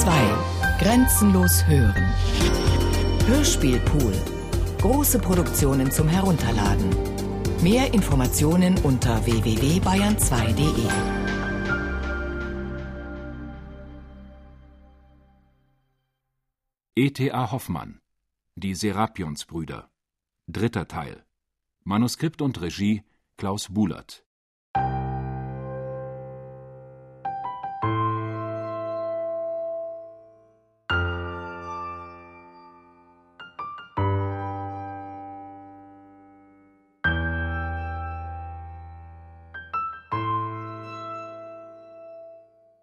2. Grenzenlos hören. Hörspielpool. Große Produktionen zum Herunterladen. Mehr Informationen unter www.bayern2.de. E.T.A. Hoffmann Die Serapionsbrüder Dritter Teil Manuskript und Regie Klaus Bulert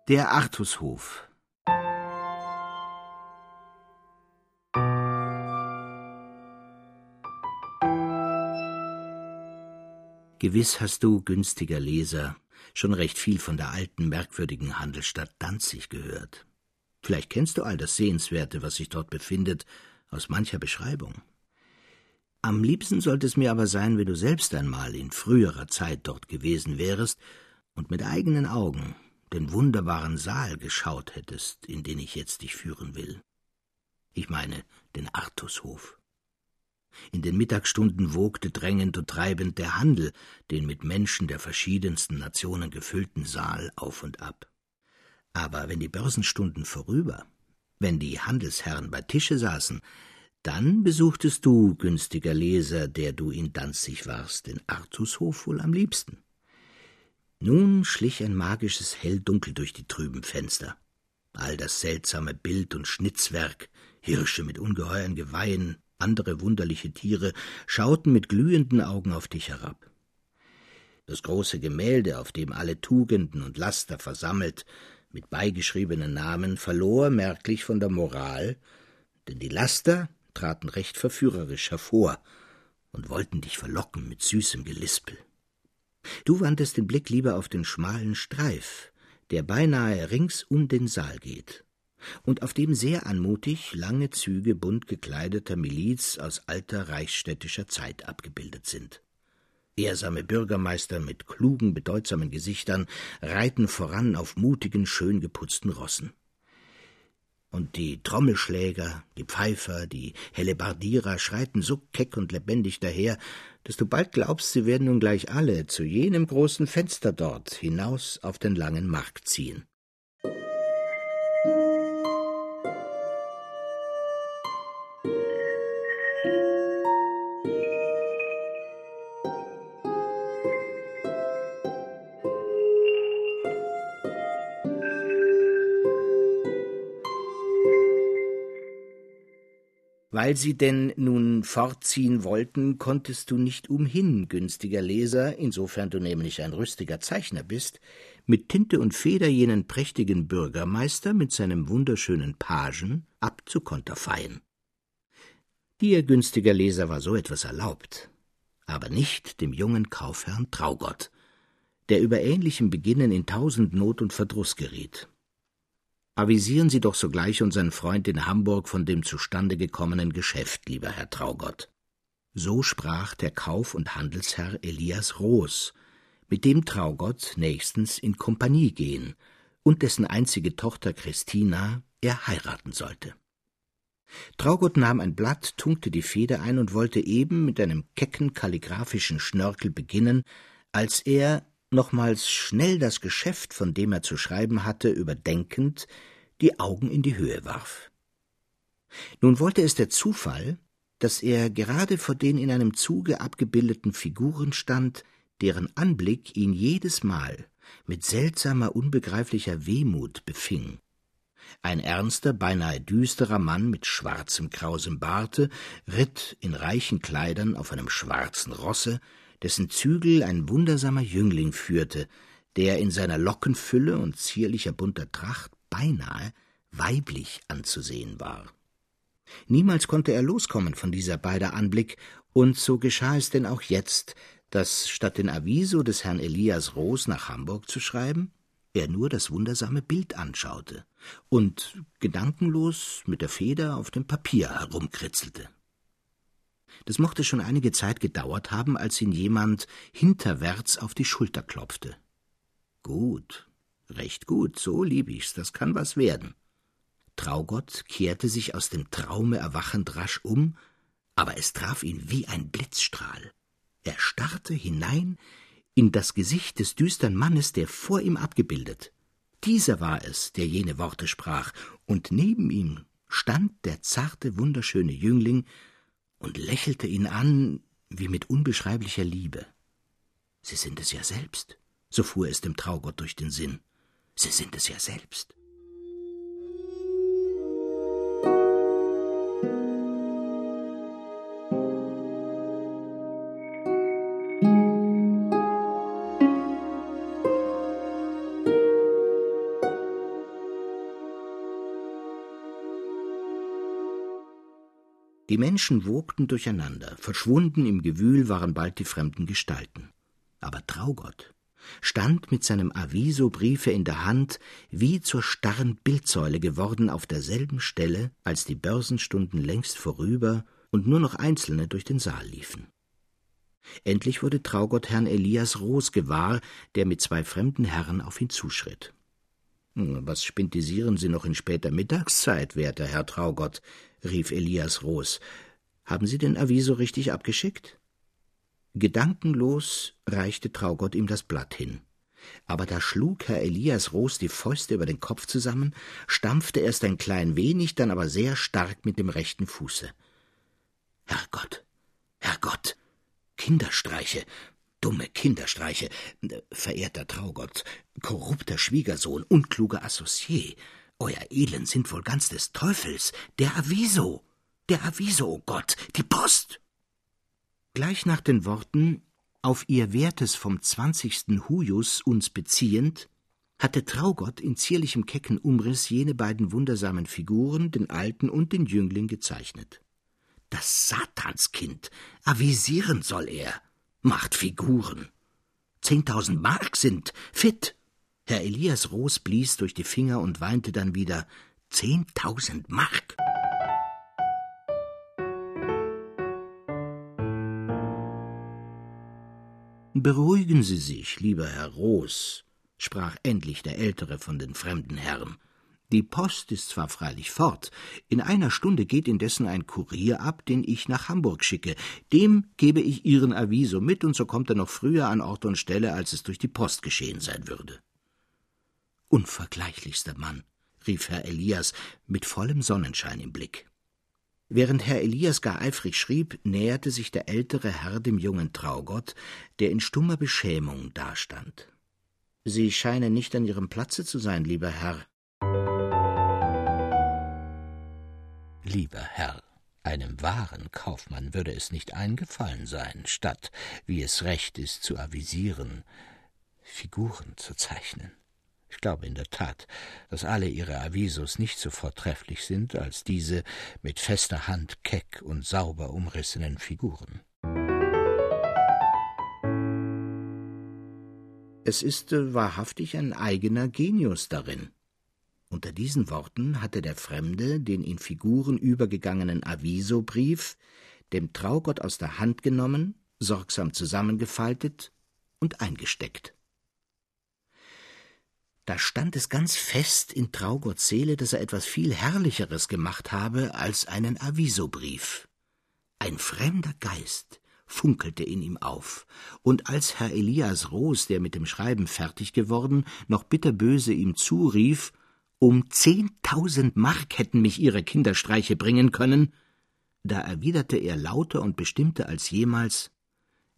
Der Artushof Gewiss hast du, günstiger Leser, schon recht viel von der alten, merkwürdigen Handelsstadt Danzig gehört. Vielleicht kennst du all das Sehenswerte, was sich dort befindet, aus mancher Beschreibung. Am liebsten sollte es mir aber sein, wenn du selbst einmal in früherer Zeit dort gewesen wärest und mit eigenen Augen den wunderbaren Saal geschaut hättest, in den ich jetzt dich führen will. Ich meine den Artushof. In den Mittagsstunden wogte drängend und treibend der Handel den mit Menschen der verschiedensten Nationen gefüllten Saal auf und ab. Aber wenn die Börsenstunden vorüber, wenn die Handelsherren bei Tische saßen, dann besuchtest du, günstiger Leser, der du in Danzig warst, den Artushof wohl am liebsten. Nun schlich ein magisches Helldunkel durch die trüben Fenster. All das seltsame Bild und Schnitzwerk, Hirsche mit ungeheuren Geweihen, andere wunderliche Tiere, schauten mit glühenden Augen auf dich herab. Das große Gemälde, auf dem alle Tugenden und Laster versammelt, mit beigeschriebenen Namen, verlor merklich von der Moral, denn die Laster traten recht verführerisch hervor und wollten dich verlocken mit süßem Gelispel. Du wandtest den Blick lieber auf den schmalen Streif, der beinahe rings um den Saal geht, und auf dem sehr anmutig lange Züge bunt gekleideter Miliz aus alter reichsstädtischer Zeit abgebildet sind. Ehrsame Bürgermeister mit klugen, bedeutsamen Gesichtern reiten voran auf mutigen, schön geputzten Rossen und die Trommelschläger, die Pfeifer, die Hellebardierer schreiten so keck und lebendig daher, dass du bald glaubst, sie werden nun gleich alle zu jenem großen Fenster dort hinaus auf den langen Markt ziehen. Weil sie denn nun fortziehen wollten, konntest du nicht umhin, günstiger Leser, insofern du nämlich ein rüstiger Zeichner bist, mit Tinte und Feder jenen prächtigen Bürgermeister mit seinem wunderschönen Pagen abzukonterfeien. Dir, günstiger Leser, war so etwas erlaubt, aber nicht dem jungen Kaufherrn Traugott, der über ähnlichem Beginnen in tausend Not und Verdruß geriet. Avisieren Sie doch sogleich unseren Freund in Hamburg von dem zustande gekommenen Geschäft, lieber Herr Traugott. So sprach der Kauf- und Handelsherr Elias Roos, mit dem Traugott nächstens in Kompanie gehen und dessen einzige Tochter Christina er heiraten sollte. Traugott nahm ein Blatt, tunkte die Feder ein und wollte eben mit einem kecken kalligraphischen Schnörkel beginnen, als er, nochmals schnell das Geschäft, von dem er zu schreiben hatte, überdenkend, die Augen in die Höhe warf. Nun wollte es der Zufall, dass er gerade vor den in einem Zuge abgebildeten Figuren stand, deren Anblick ihn jedes Mal mit seltsamer, unbegreiflicher Wehmut befing. Ein ernster, beinahe düsterer Mann mit schwarzem, krausem Barte ritt in reichen Kleidern auf einem schwarzen Rosse, dessen Zügel ein wundersamer Jüngling führte, der in seiner Lockenfülle und zierlicher bunter Tracht beinahe weiblich anzusehen war. Niemals konnte er loskommen von dieser beider Anblick, und so geschah es denn auch jetzt, dass statt den Aviso des Herrn Elias Roos nach Hamburg zu schreiben, er nur das wundersame Bild anschaute und gedankenlos mit der Feder auf dem Papier herumkritzelte. Das mochte schon einige Zeit gedauert haben, als ihn jemand hinterwärts auf die Schulter klopfte. Gut, recht gut, so lieb ich's, das kann was werden. Traugott kehrte sich aus dem Traume erwachend rasch um, aber es traf ihn wie ein Blitzstrahl. Er starrte hinein in das Gesicht des düstern Mannes, der vor ihm abgebildet. Dieser war es, der jene Worte sprach, und neben ihm stand der zarte, wunderschöne Jüngling und lächelte ihn an wie mit unbeschreiblicher Liebe. Sie sind es ja selbst, so fuhr es dem Traugott durch den Sinn. Sie sind es ja selbst. Die Menschen wogten durcheinander, verschwunden im Gewühl waren bald die fremden Gestalten. Aber Traugott stand mit seinem Avisobriefe in der Hand wie zur starren Bildsäule geworden auf derselben Stelle, als die Börsenstunden längst vorüber und nur noch Einzelne durch den Saal liefen. Endlich wurde Traugott Herrn Elias Roos gewahr, der mit zwei fremden Herren auf ihn zuschritt. Hm, was spintisieren Sie noch in später Mittagszeit, werter Herr Traugott? rief Elias Roos. Haben Sie den Aviso richtig abgeschickt? Gedankenlos reichte Traugott ihm das Blatt hin. Aber da schlug Herr Elias Roos die Fäuste über den Kopf zusammen, stampfte erst ein klein wenig, dann aber sehr stark mit dem rechten Fuße. Herrgott, Herrgott, Kinderstreiche, dumme Kinderstreiche, verehrter Traugott, korrupter Schwiegersohn, unkluger Associé, euer Elend sind wohl ganz des Teufels, der Aviso, der Aviso, o oh Gott, die Post. Gleich nach den Worten auf ihr Wertes vom zwanzigsten Hujus uns beziehend, hatte Traugott in zierlichem kecken Umriss jene beiden wundersamen Figuren, den Alten und den Jüngling, gezeichnet. Das Satanskind, avisieren soll er, macht Figuren. Zehntausend Mark sind fit. Herr Elias Roos blies durch die Finger und weinte dann wieder Zehntausend Mark. Beruhigen Sie sich, lieber Herr Roos, sprach endlich der ältere von den fremden Herren. Die Post ist zwar freilich fort, in einer Stunde geht indessen ein Kurier ab, den ich nach Hamburg schicke. Dem gebe ich Ihren Aviso mit, und so kommt er noch früher an Ort und Stelle, als es durch die Post geschehen sein würde. Unvergleichlichster Mann, rief Herr Elias mit vollem Sonnenschein im Blick. Während Herr Elias gar eifrig schrieb, näherte sich der ältere Herr dem jungen Traugott, der in stummer Beschämung dastand. Sie scheinen nicht an Ihrem Platze zu sein, lieber Herr, Lieber Herr, einem wahren Kaufmann würde es nicht eingefallen sein, statt, wie es recht ist, zu avisieren, Figuren zu zeichnen. Ich glaube in der Tat, dass alle Ihre Avisos nicht so vortrefflich sind als diese mit fester Hand keck und sauber umrissenen Figuren. Es ist äh, wahrhaftig ein eigener Genius darin. Unter diesen Worten hatte der Fremde den in Figuren übergegangenen Avisobrief dem Traugott aus der Hand genommen, sorgsam zusammengefaltet und eingesteckt. Da stand es ganz fest in Traugotts Seele, dass er etwas viel Herrlicheres gemacht habe als einen Avisobrief. Ein fremder Geist funkelte in ihm auf, und als Herr Elias Roos, der mit dem Schreiben fertig geworden, noch bitterböse ihm zurief, um zehntausend Mark hätten mich ihre Kinderstreiche bringen können. Da erwiderte er lauter und bestimmter als jemals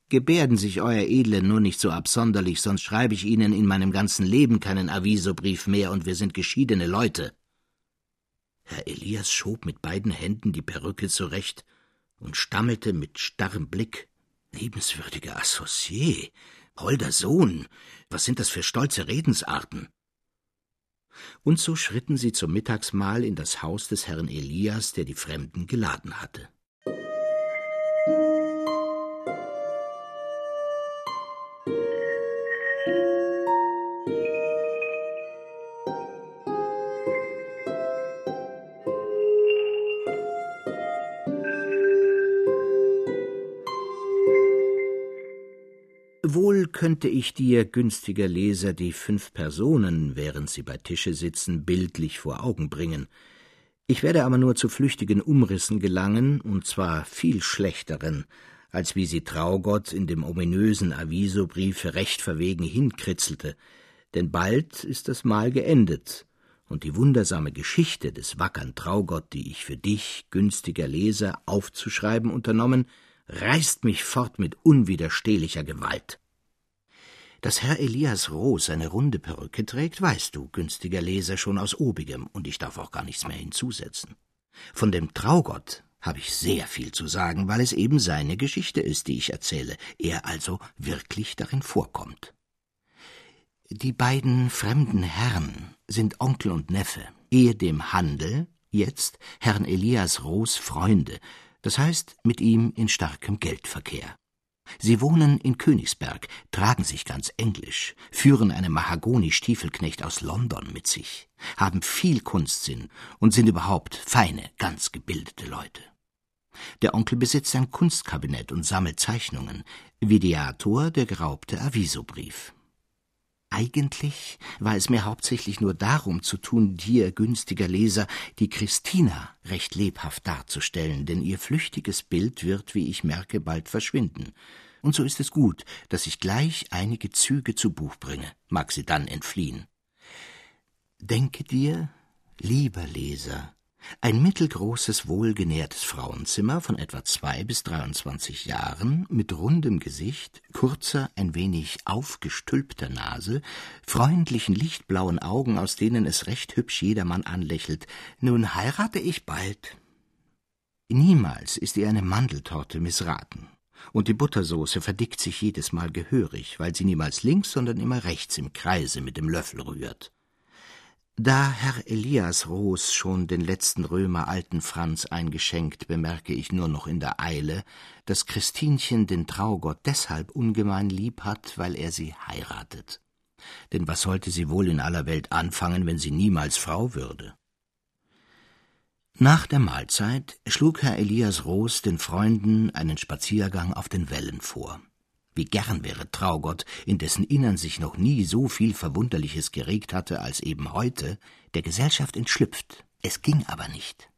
Gebärden sich Euer Edle nur nicht so absonderlich, sonst schreibe ich Ihnen in meinem ganzen Leben keinen Avisobrief mehr, und wir sind geschiedene Leute. Herr Elias schob mit beiden Händen die Perücke zurecht und stammelte mit starrem Blick Liebenswürdiger Associé, holder Sohn, was sind das für stolze Redensarten? Und so schritten sie zum Mittagsmahl in das Haus des Herrn Elias, der die Fremden geladen hatte. Könnte ich dir, günstiger Leser, die fünf Personen, während sie bei Tische sitzen, bildlich vor Augen bringen. Ich werde aber nur zu flüchtigen Umrissen gelangen, und zwar viel schlechteren, als wie sie Traugott in dem ominösen Avisobriefe recht verwegen hinkritzelte, denn bald ist das Mahl geendet, und die wundersame Geschichte des wackern Traugott, die ich für dich, günstiger Leser, aufzuschreiben unternommen, reißt mich fort mit unwiderstehlicher Gewalt. Dass Herr Elias Roos eine runde Perücke trägt, weißt du, günstiger Leser, schon aus obigem, und ich darf auch gar nichts mehr hinzusetzen. Von dem Traugott habe ich sehr viel zu sagen, weil es eben seine Geschichte ist, die ich erzähle, er also wirklich darin vorkommt. Die beiden fremden Herren sind Onkel und Neffe, ehedem Handel, jetzt Herrn Elias Roos Freunde, das heißt mit ihm in starkem Geldverkehr. Sie wohnen in Königsberg, tragen sich ganz englisch, führen einen Mahagoni-Stiefelknecht aus London mit sich, haben viel Kunstsinn und sind überhaupt feine, ganz gebildete Leute. Der Onkel besitzt ein Kunstkabinett und sammelt Zeichnungen, Videator der geraubte Avisobrief. Eigentlich war es mir hauptsächlich nur darum zu tun, dir, günstiger Leser, die Christina recht lebhaft darzustellen, denn ihr flüchtiges Bild wird, wie ich merke, bald verschwinden. Und so ist es gut, dass ich gleich einige Züge zu Buch bringe, mag sie dann entfliehen. Denke dir, lieber Leser, ein mittelgroßes, wohlgenährtes Frauenzimmer von etwa zwei bis dreiundzwanzig Jahren, mit rundem Gesicht, kurzer, ein wenig aufgestülpter Nase, freundlichen lichtblauen Augen, aus denen es recht hübsch jedermann anlächelt. Nun heirate ich bald. Niemals ist ihr eine Mandeltorte missraten. Und die Buttersoße verdickt sich jedes Mal gehörig, weil sie niemals links, sondern immer rechts im Kreise mit dem Löffel rührt. Da Herr Elias Roos schon den letzten Römer alten Franz eingeschenkt, bemerke ich nur noch in der Eile, dass Christinchen den Traugott deshalb ungemein lieb hat, weil er sie heiratet. Denn was sollte sie wohl in aller Welt anfangen, wenn sie niemals Frau würde? Nach der Mahlzeit schlug Herr Elias Roos den Freunden einen Spaziergang auf den Wellen vor. Wie gern wäre Traugott, in dessen Innern sich noch nie so viel Verwunderliches geregt hatte als eben heute, der Gesellschaft entschlüpft. Es ging aber nicht.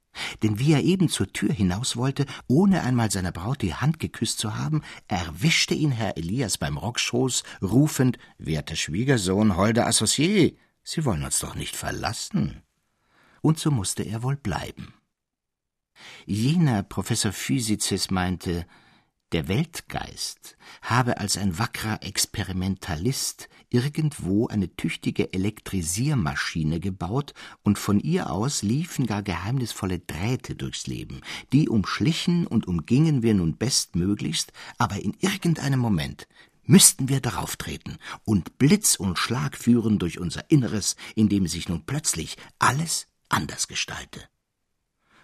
Denn wie er eben zur Tür hinaus wollte, ohne einmal seiner Braut die Hand geküsst zu haben, erwischte ihn Herr Elias beim Rockschoß, rufend Werter Schwiegersohn, holder Associé, Sie wollen uns doch nicht verlassen. Und so musste er wohl bleiben. Jener Professor Physicis meinte, der Weltgeist habe als ein wackrer Experimentalist irgendwo eine tüchtige Elektrisiermaschine gebaut, und von ihr aus liefen gar geheimnisvolle Drähte durchs Leben, die umschlichen und umgingen wir nun bestmöglichst, aber in irgendeinem Moment müssten wir darauf treten und Blitz und Schlag führen durch unser Inneres, in dem sich nun plötzlich alles anders gestalte.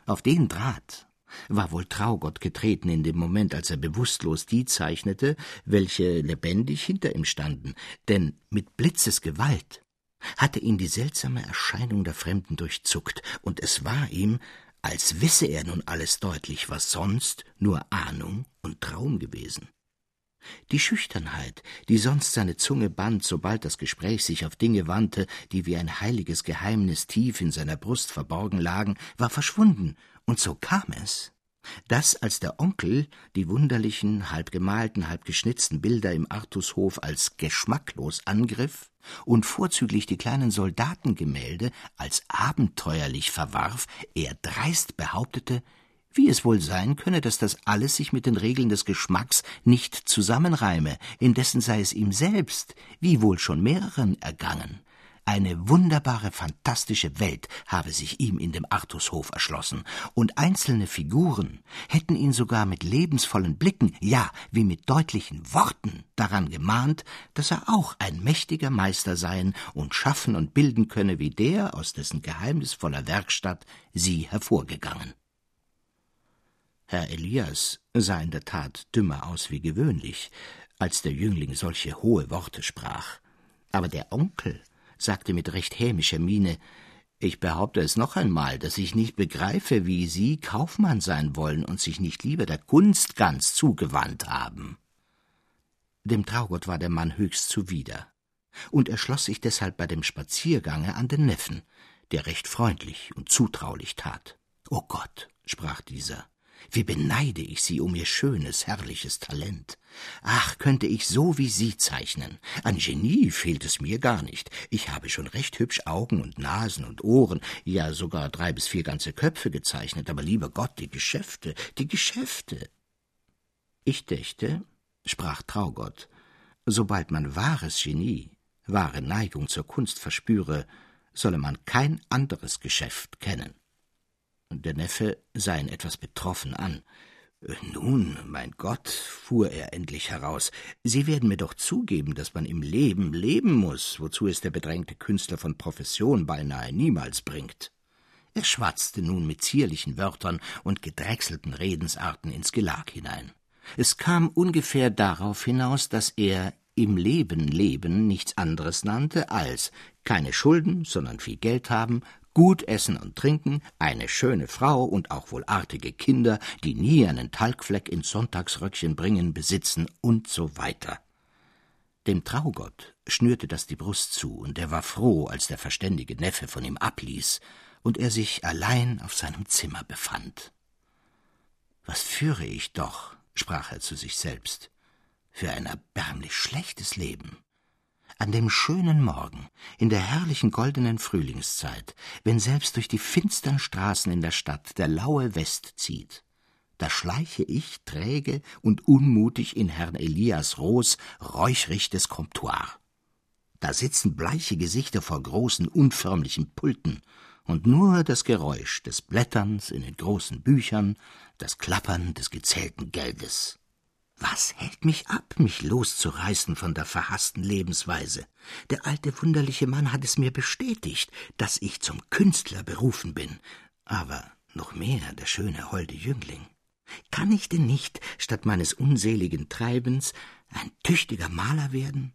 Auf den Draht war wohl Traugott getreten in dem Moment, als er bewusstlos die zeichnete, welche lebendig hinter ihm standen, denn mit Blitzesgewalt hatte ihn die seltsame Erscheinung der Fremden durchzuckt, und es war ihm, als wisse er nun alles deutlich, was sonst nur Ahnung und Traum gewesen. Die Schüchternheit, die sonst seine Zunge band, sobald das Gespräch sich auf Dinge wandte, die wie ein heiliges Geheimnis tief in seiner Brust verborgen lagen, war verschwunden, und so kam es, dass als der Onkel die wunderlichen, halb gemalten, halb geschnitzten Bilder im Artushof als geschmacklos angriff und vorzüglich die kleinen Soldatengemälde als abenteuerlich verwarf, er dreist behauptete, wie es wohl sein könne, dass das alles sich mit den Regeln des Geschmacks nicht zusammenreime, indessen sei es ihm selbst, wie wohl schon mehreren ergangen, eine wunderbare, fantastische Welt habe sich ihm in dem Artushof erschlossen, und einzelne Figuren hätten ihn sogar mit lebensvollen Blicken, ja, wie mit deutlichen Worten daran gemahnt, dass er auch ein mächtiger Meister seien und schaffen und bilden könne wie der, aus dessen geheimnisvoller Werkstatt sie hervorgegangen. Herr Elias sah in der Tat dümmer aus wie gewöhnlich, als der Jüngling solche hohe Worte sprach. Aber der Onkel sagte mit recht hämischer Miene, ich behaupte es noch einmal, dass ich nicht begreife, wie Sie Kaufmann sein wollen und sich nicht lieber der Kunst ganz zugewandt haben. Dem Traugott war der Mann höchst zuwider, und er schloss sich deshalb bei dem Spaziergange an den Neffen, der recht freundlich und zutraulich tat. O Gott, sprach dieser, wie beneide ich Sie um Ihr schönes, herrliches Talent. Ach, könnte ich so wie Sie zeichnen. An Genie fehlt es mir gar nicht. Ich habe schon recht hübsch Augen und Nasen und Ohren, ja sogar drei bis vier ganze Köpfe gezeichnet, aber lieber Gott, die Geschäfte, die Geschäfte. Ich dächte, sprach Traugott, sobald man wahres Genie, wahre Neigung zur Kunst verspüre, solle man kein anderes Geschäft kennen. Der Neffe sah ihn etwas betroffen an. Nun, mein Gott, fuhr er endlich heraus, Sie werden mir doch zugeben, dass man im Leben leben muss, wozu es der bedrängte Künstler von Profession beinahe niemals bringt. Er schwatzte nun mit zierlichen Wörtern und gedrechselten Redensarten ins Gelag hinein. Es kam ungefähr darauf hinaus, dass er im Leben leben nichts anderes nannte als keine Schulden, sondern viel Geld haben, gut essen und trinken, eine schöne Frau und auch wohl artige Kinder, die nie einen Talgfleck ins Sonntagsröckchen bringen, besitzen und so weiter. Dem Traugott schnürte das die Brust zu, und er war froh, als der verständige Neffe von ihm abließ und er sich allein auf seinem Zimmer befand. Was führe ich doch, sprach er zu sich selbst, für ein erbärmlich schlechtes Leben. An dem schönen Morgen, in der herrlichen goldenen Frühlingszeit, wenn selbst durch die finstern Straßen in der Stadt der laue West zieht, da schleiche ich träge und unmutig in Herrn Elias Rohs räuchrichtes Comptoir. Da sitzen bleiche Gesichter vor großen, unförmlichen Pulten, und nur das Geräusch des Blätterns in den großen Büchern, das Klappern des gezählten Geldes. Was hält mich ab, mich loszureißen von der verhassten Lebensweise? Der alte wunderliche Mann hat es mir bestätigt, dass ich zum Künstler berufen bin, aber noch mehr der schöne holde Jüngling. Kann ich denn nicht, statt meines unseligen Treibens, ein tüchtiger Maler werden?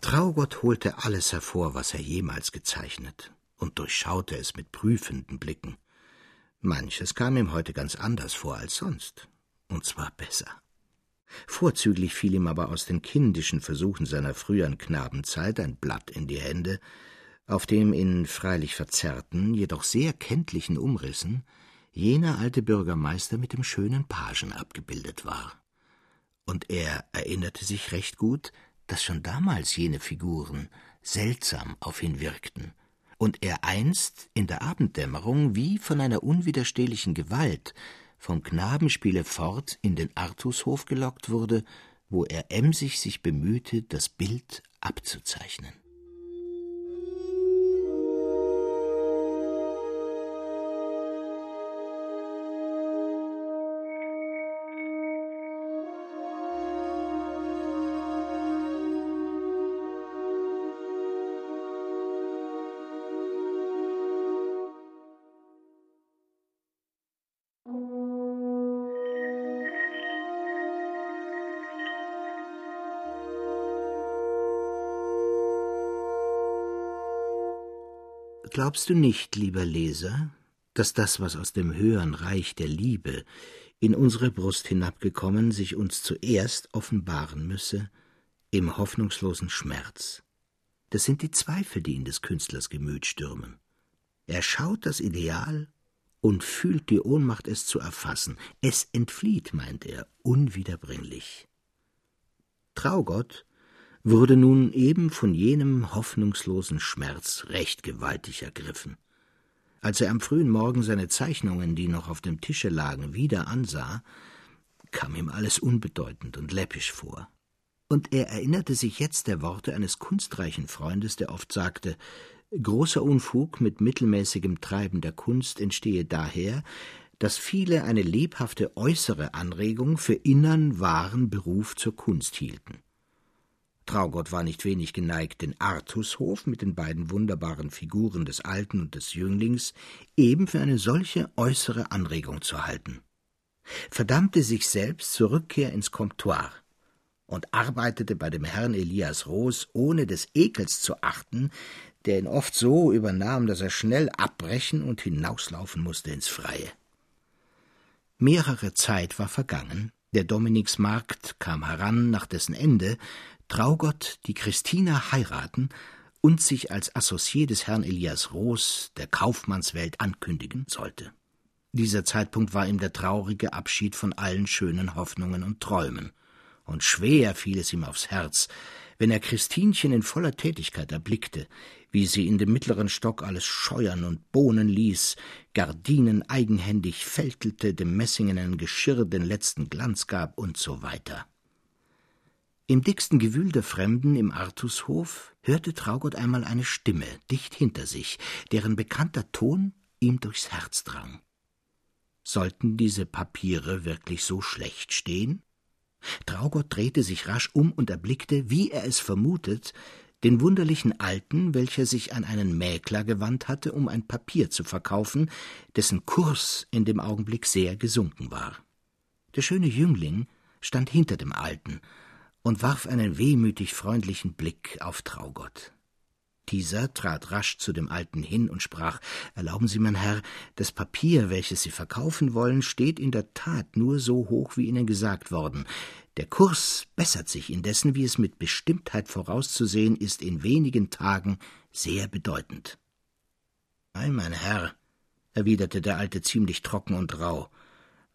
Traugott holte alles hervor, was er jemals gezeichnet, und durchschaute es mit prüfenden Blicken. Manches kam ihm heute ganz anders vor als sonst, und zwar besser. Vorzüglich fiel ihm aber aus den kindischen Versuchen seiner früheren Knabenzeit ein Blatt in die Hände, auf dem in freilich verzerrten, jedoch sehr kenntlichen Umrissen jener alte Bürgermeister mit dem schönen Pagen abgebildet war. Und er erinnerte sich recht gut, dass schon damals jene Figuren seltsam auf ihn wirkten, und er einst in der Abenddämmerung wie von einer unwiderstehlichen Gewalt vom Knabenspiele fort in den Artushof gelockt wurde, wo er emsig sich bemühte, das Bild abzuzeichnen. Glaubst du nicht, lieber Leser, dass das, was aus dem höheren Reich der Liebe in unsere Brust hinabgekommen, sich uns zuerst offenbaren müsse im hoffnungslosen Schmerz? Das sind die Zweifel, die in des Künstlers Gemüt stürmen. Er schaut das Ideal und fühlt die Ohnmacht, es zu erfassen. Es entflieht, meint er, unwiederbringlich. Traugott wurde nun eben von jenem hoffnungslosen Schmerz recht gewaltig ergriffen. Als er am frühen Morgen seine Zeichnungen, die noch auf dem Tische lagen, wieder ansah, kam ihm alles unbedeutend und läppisch vor. Und er erinnerte sich jetzt der Worte eines kunstreichen Freundes, der oft sagte, großer Unfug mit mittelmäßigem Treiben der Kunst entstehe daher, dass viele eine lebhafte äußere Anregung für innern wahren Beruf zur Kunst hielten. Traugott war nicht wenig geneigt, den Artushof mit den beiden wunderbaren Figuren des Alten und des Jünglings eben für eine solche äußere Anregung zu halten, verdammte sich selbst zur Rückkehr ins Comptoir und arbeitete bei dem Herrn Elias Roos, ohne des Ekels zu achten, der ihn oft so übernahm, dass er schnell abbrechen und hinauslaufen musste ins Freie. Mehrere Zeit war vergangen, der Dominiksmarkt kam heran, nach dessen Ende Traugott die Christina heiraten und sich als Associé des Herrn Elias Roos der Kaufmannswelt ankündigen sollte. Dieser Zeitpunkt war ihm der traurige Abschied von allen schönen Hoffnungen und Träumen, und schwer fiel es ihm aufs Herz, wenn er Christinchen in voller Tätigkeit erblickte, wie sie in dem mittleren Stock alles scheuern und bohnen ließ, Gardinen eigenhändig fältelte, dem messingenen Geschirr den letzten Glanz gab und so weiter. Im dicksten Gewühl der Fremden im Artushof hörte Traugott einmal eine Stimme dicht hinter sich, deren bekannter Ton ihm durchs Herz drang. Sollten diese Papiere wirklich so schlecht stehen? Traugott drehte sich rasch um und erblickte, wie er es vermutet, den wunderlichen Alten, welcher sich an einen Mäkler gewandt hatte, um ein Papier zu verkaufen, dessen Kurs in dem Augenblick sehr gesunken war. Der schöne Jüngling stand hinter dem Alten und warf einen wehmütig freundlichen Blick auf Traugott. Dieser trat rasch zu dem Alten hin und sprach Erlauben Sie, mein Herr, das Papier, welches Sie verkaufen wollen, steht in der Tat nur so hoch, wie Ihnen gesagt worden. Der Kurs bessert sich indessen, wie es mit Bestimmtheit vorauszusehen ist, in wenigen Tagen sehr bedeutend. Ei, mein Herr, erwiderte der Alte ziemlich trocken und rauh,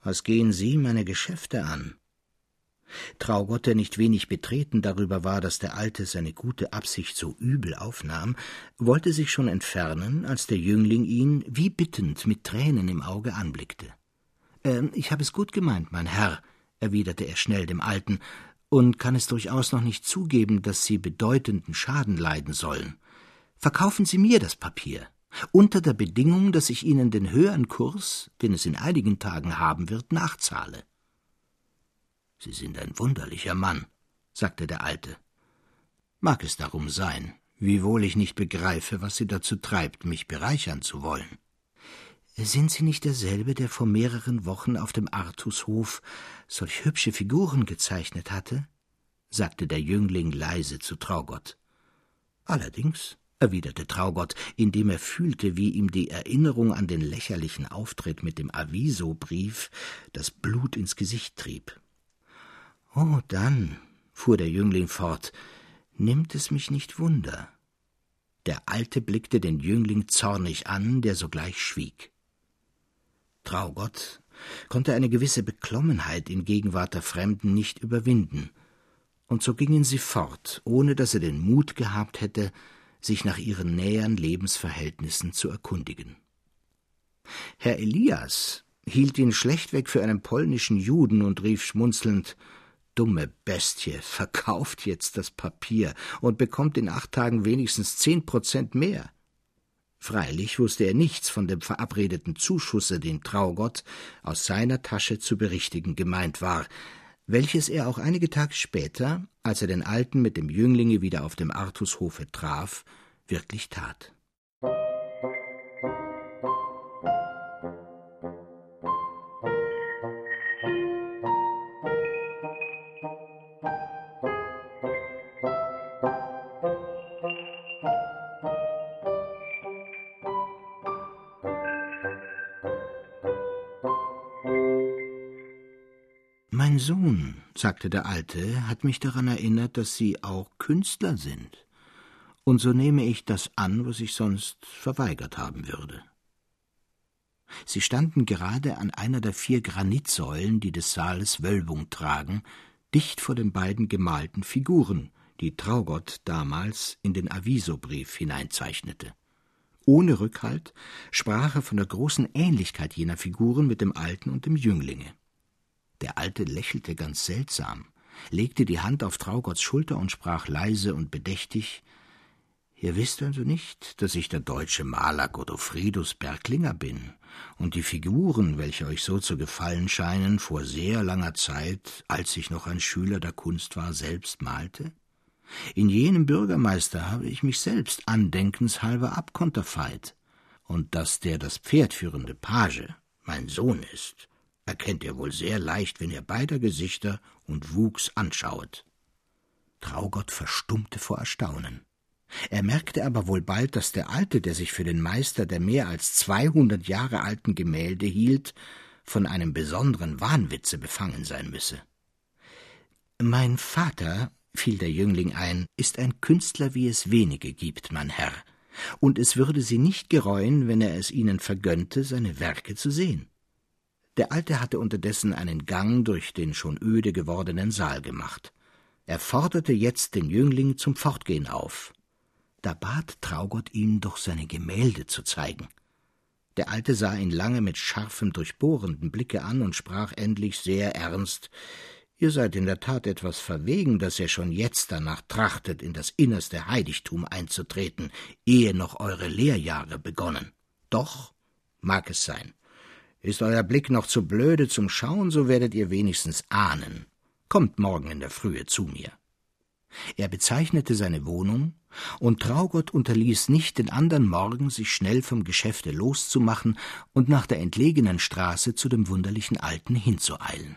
was gehen Sie meine Geschäfte an? Traugott, der nicht wenig betreten darüber war, dass der Alte seine gute Absicht so übel aufnahm, wollte sich schon entfernen, als der Jüngling ihn wie bittend mit Tränen im Auge anblickte. Ähm, ich habe es gut gemeint, mein Herr, erwiderte er schnell dem Alten, und kann es durchaus noch nicht zugeben, dass Sie bedeutenden Schaden leiden sollen. Verkaufen Sie mir das Papier, unter der Bedingung, dass ich Ihnen den höheren Kurs, den es in einigen Tagen haben wird, nachzahle. Sie sind ein wunderlicher Mann, sagte der Alte. Mag es darum sein, wiewohl ich nicht begreife, was Sie dazu treibt, mich bereichern zu wollen. Sind Sie nicht derselbe, der vor mehreren Wochen auf dem Artushof solch hübsche Figuren gezeichnet hatte? sagte der Jüngling leise zu Traugott. Allerdings, erwiderte Traugott, indem er fühlte, wie ihm die Erinnerung an den lächerlichen Auftritt mit dem Avisobrief das Blut ins Gesicht trieb. Oh, dann, fuhr der Jüngling fort, nimmt es mich nicht wunder. Der Alte blickte den Jüngling zornig an, der sogleich schwieg. Traugott konnte eine gewisse Beklommenheit in Gegenwart der Fremden nicht überwinden, und so gingen sie fort, ohne dass er den Mut gehabt hätte, sich nach ihren näheren Lebensverhältnissen zu erkundigen. Herr Elias hielt ihn schlechtweg für einen polnischen Juden und rief schmunzelnd dumme Bestie verkauft jetzt das Papier und bekommt in acht Tagen wenigstens zehn Prozent mehr. Freilich wusste er nichts von dem verabredeten Zuschusse, den Traugott aus seiner Tasche zu berichtigen gemeint war, welches er auch einige Tage später, als er den Alten mit dem Jünglinge wieder auf dem Artushofe traf, wirklich tat. Sohn, sagte der Alte, hat mich daran erinnert, dass Sie auch Künstler sind. Und so nehme ich das an, was ich sonst verweigert haben würde. Sie standen gerade an einer der vier Granitsäulen, die des Saales Wölbung tragen, dicht vor den beiden gemalten Figuren, die Traugott damals in den Avisobrief hineinzeichnete. Ohne Rückhalt sprach er von der großen Ähnlichkeit jener Figuren mit dem Alten und dem Jünglinge. Der Alte lächelte ganz seltsam, legte die Hand auf Traugotts Schulter und sprach leise und bedächtig Ihr wisst also nicht, dass ich der deutsche Maler Godofridus Berglinger bin und die Figuren, welche euch so zu gefallen scheinen, vor sehr langer Zeit, als ich noch ein Schüler der Kunst war, selbst malte? In jenem Bürgermeister habe ich mich selbst andenkenshalber abkonterfeit, und dass der das Pferd führende Page mein Sohn ist, erkennt ihr wohl sehr leicht, wenn ihr beider Gesichter und Wuchs anschauet. Traugott verstummte vor Erstaunen. Er merkte aber wohl bald, dass der Alte, der sich für den Meister der mehr als zweihundert Jahre alten Gemälde hielt, von einem besonderen Wahnwitze befangen sein müsse. Mein Vater, fiel der Jüngling ein, ist ein Künstler, wie es wenige gibt, mein Herr, und es würde sie nicht gereuen, wenn er es ihnen vergönnte, seine Werke zu sehen. Der Alte hatte unterdessen einen Gang durch den schon öde gewordenen Saal gemacht. Er forderte jetzt den Jüngling zum Fortgehen auf. Da bat Traugott ihn, doch seine Gemälde zu zeigen. Der Alte sah ihn lange mit scharfem, durchbohrenden Blicke an und sprach endlich sehr ernst Ihr seid in der Tat etwas verwegen, dass ihr schon jetzt danach trachtet, in das innerste Heiligtum einzutreten, ehe noch eure Lehrjahre begonnen. Doch mag es sein. Ist euer Blick noch zu blöde zum Schauen, so werdet ihr wenigstens ahnen. Kommt morgen in der Frühe zu mir. Er bezeichnete seine Wohnung, und Traugott unterließ nicht den andern Morgen, sich schnell vom Geschäfte loszumachen und nach der entlegenen Straße zu dem wunderlichen Alten hinzueilen.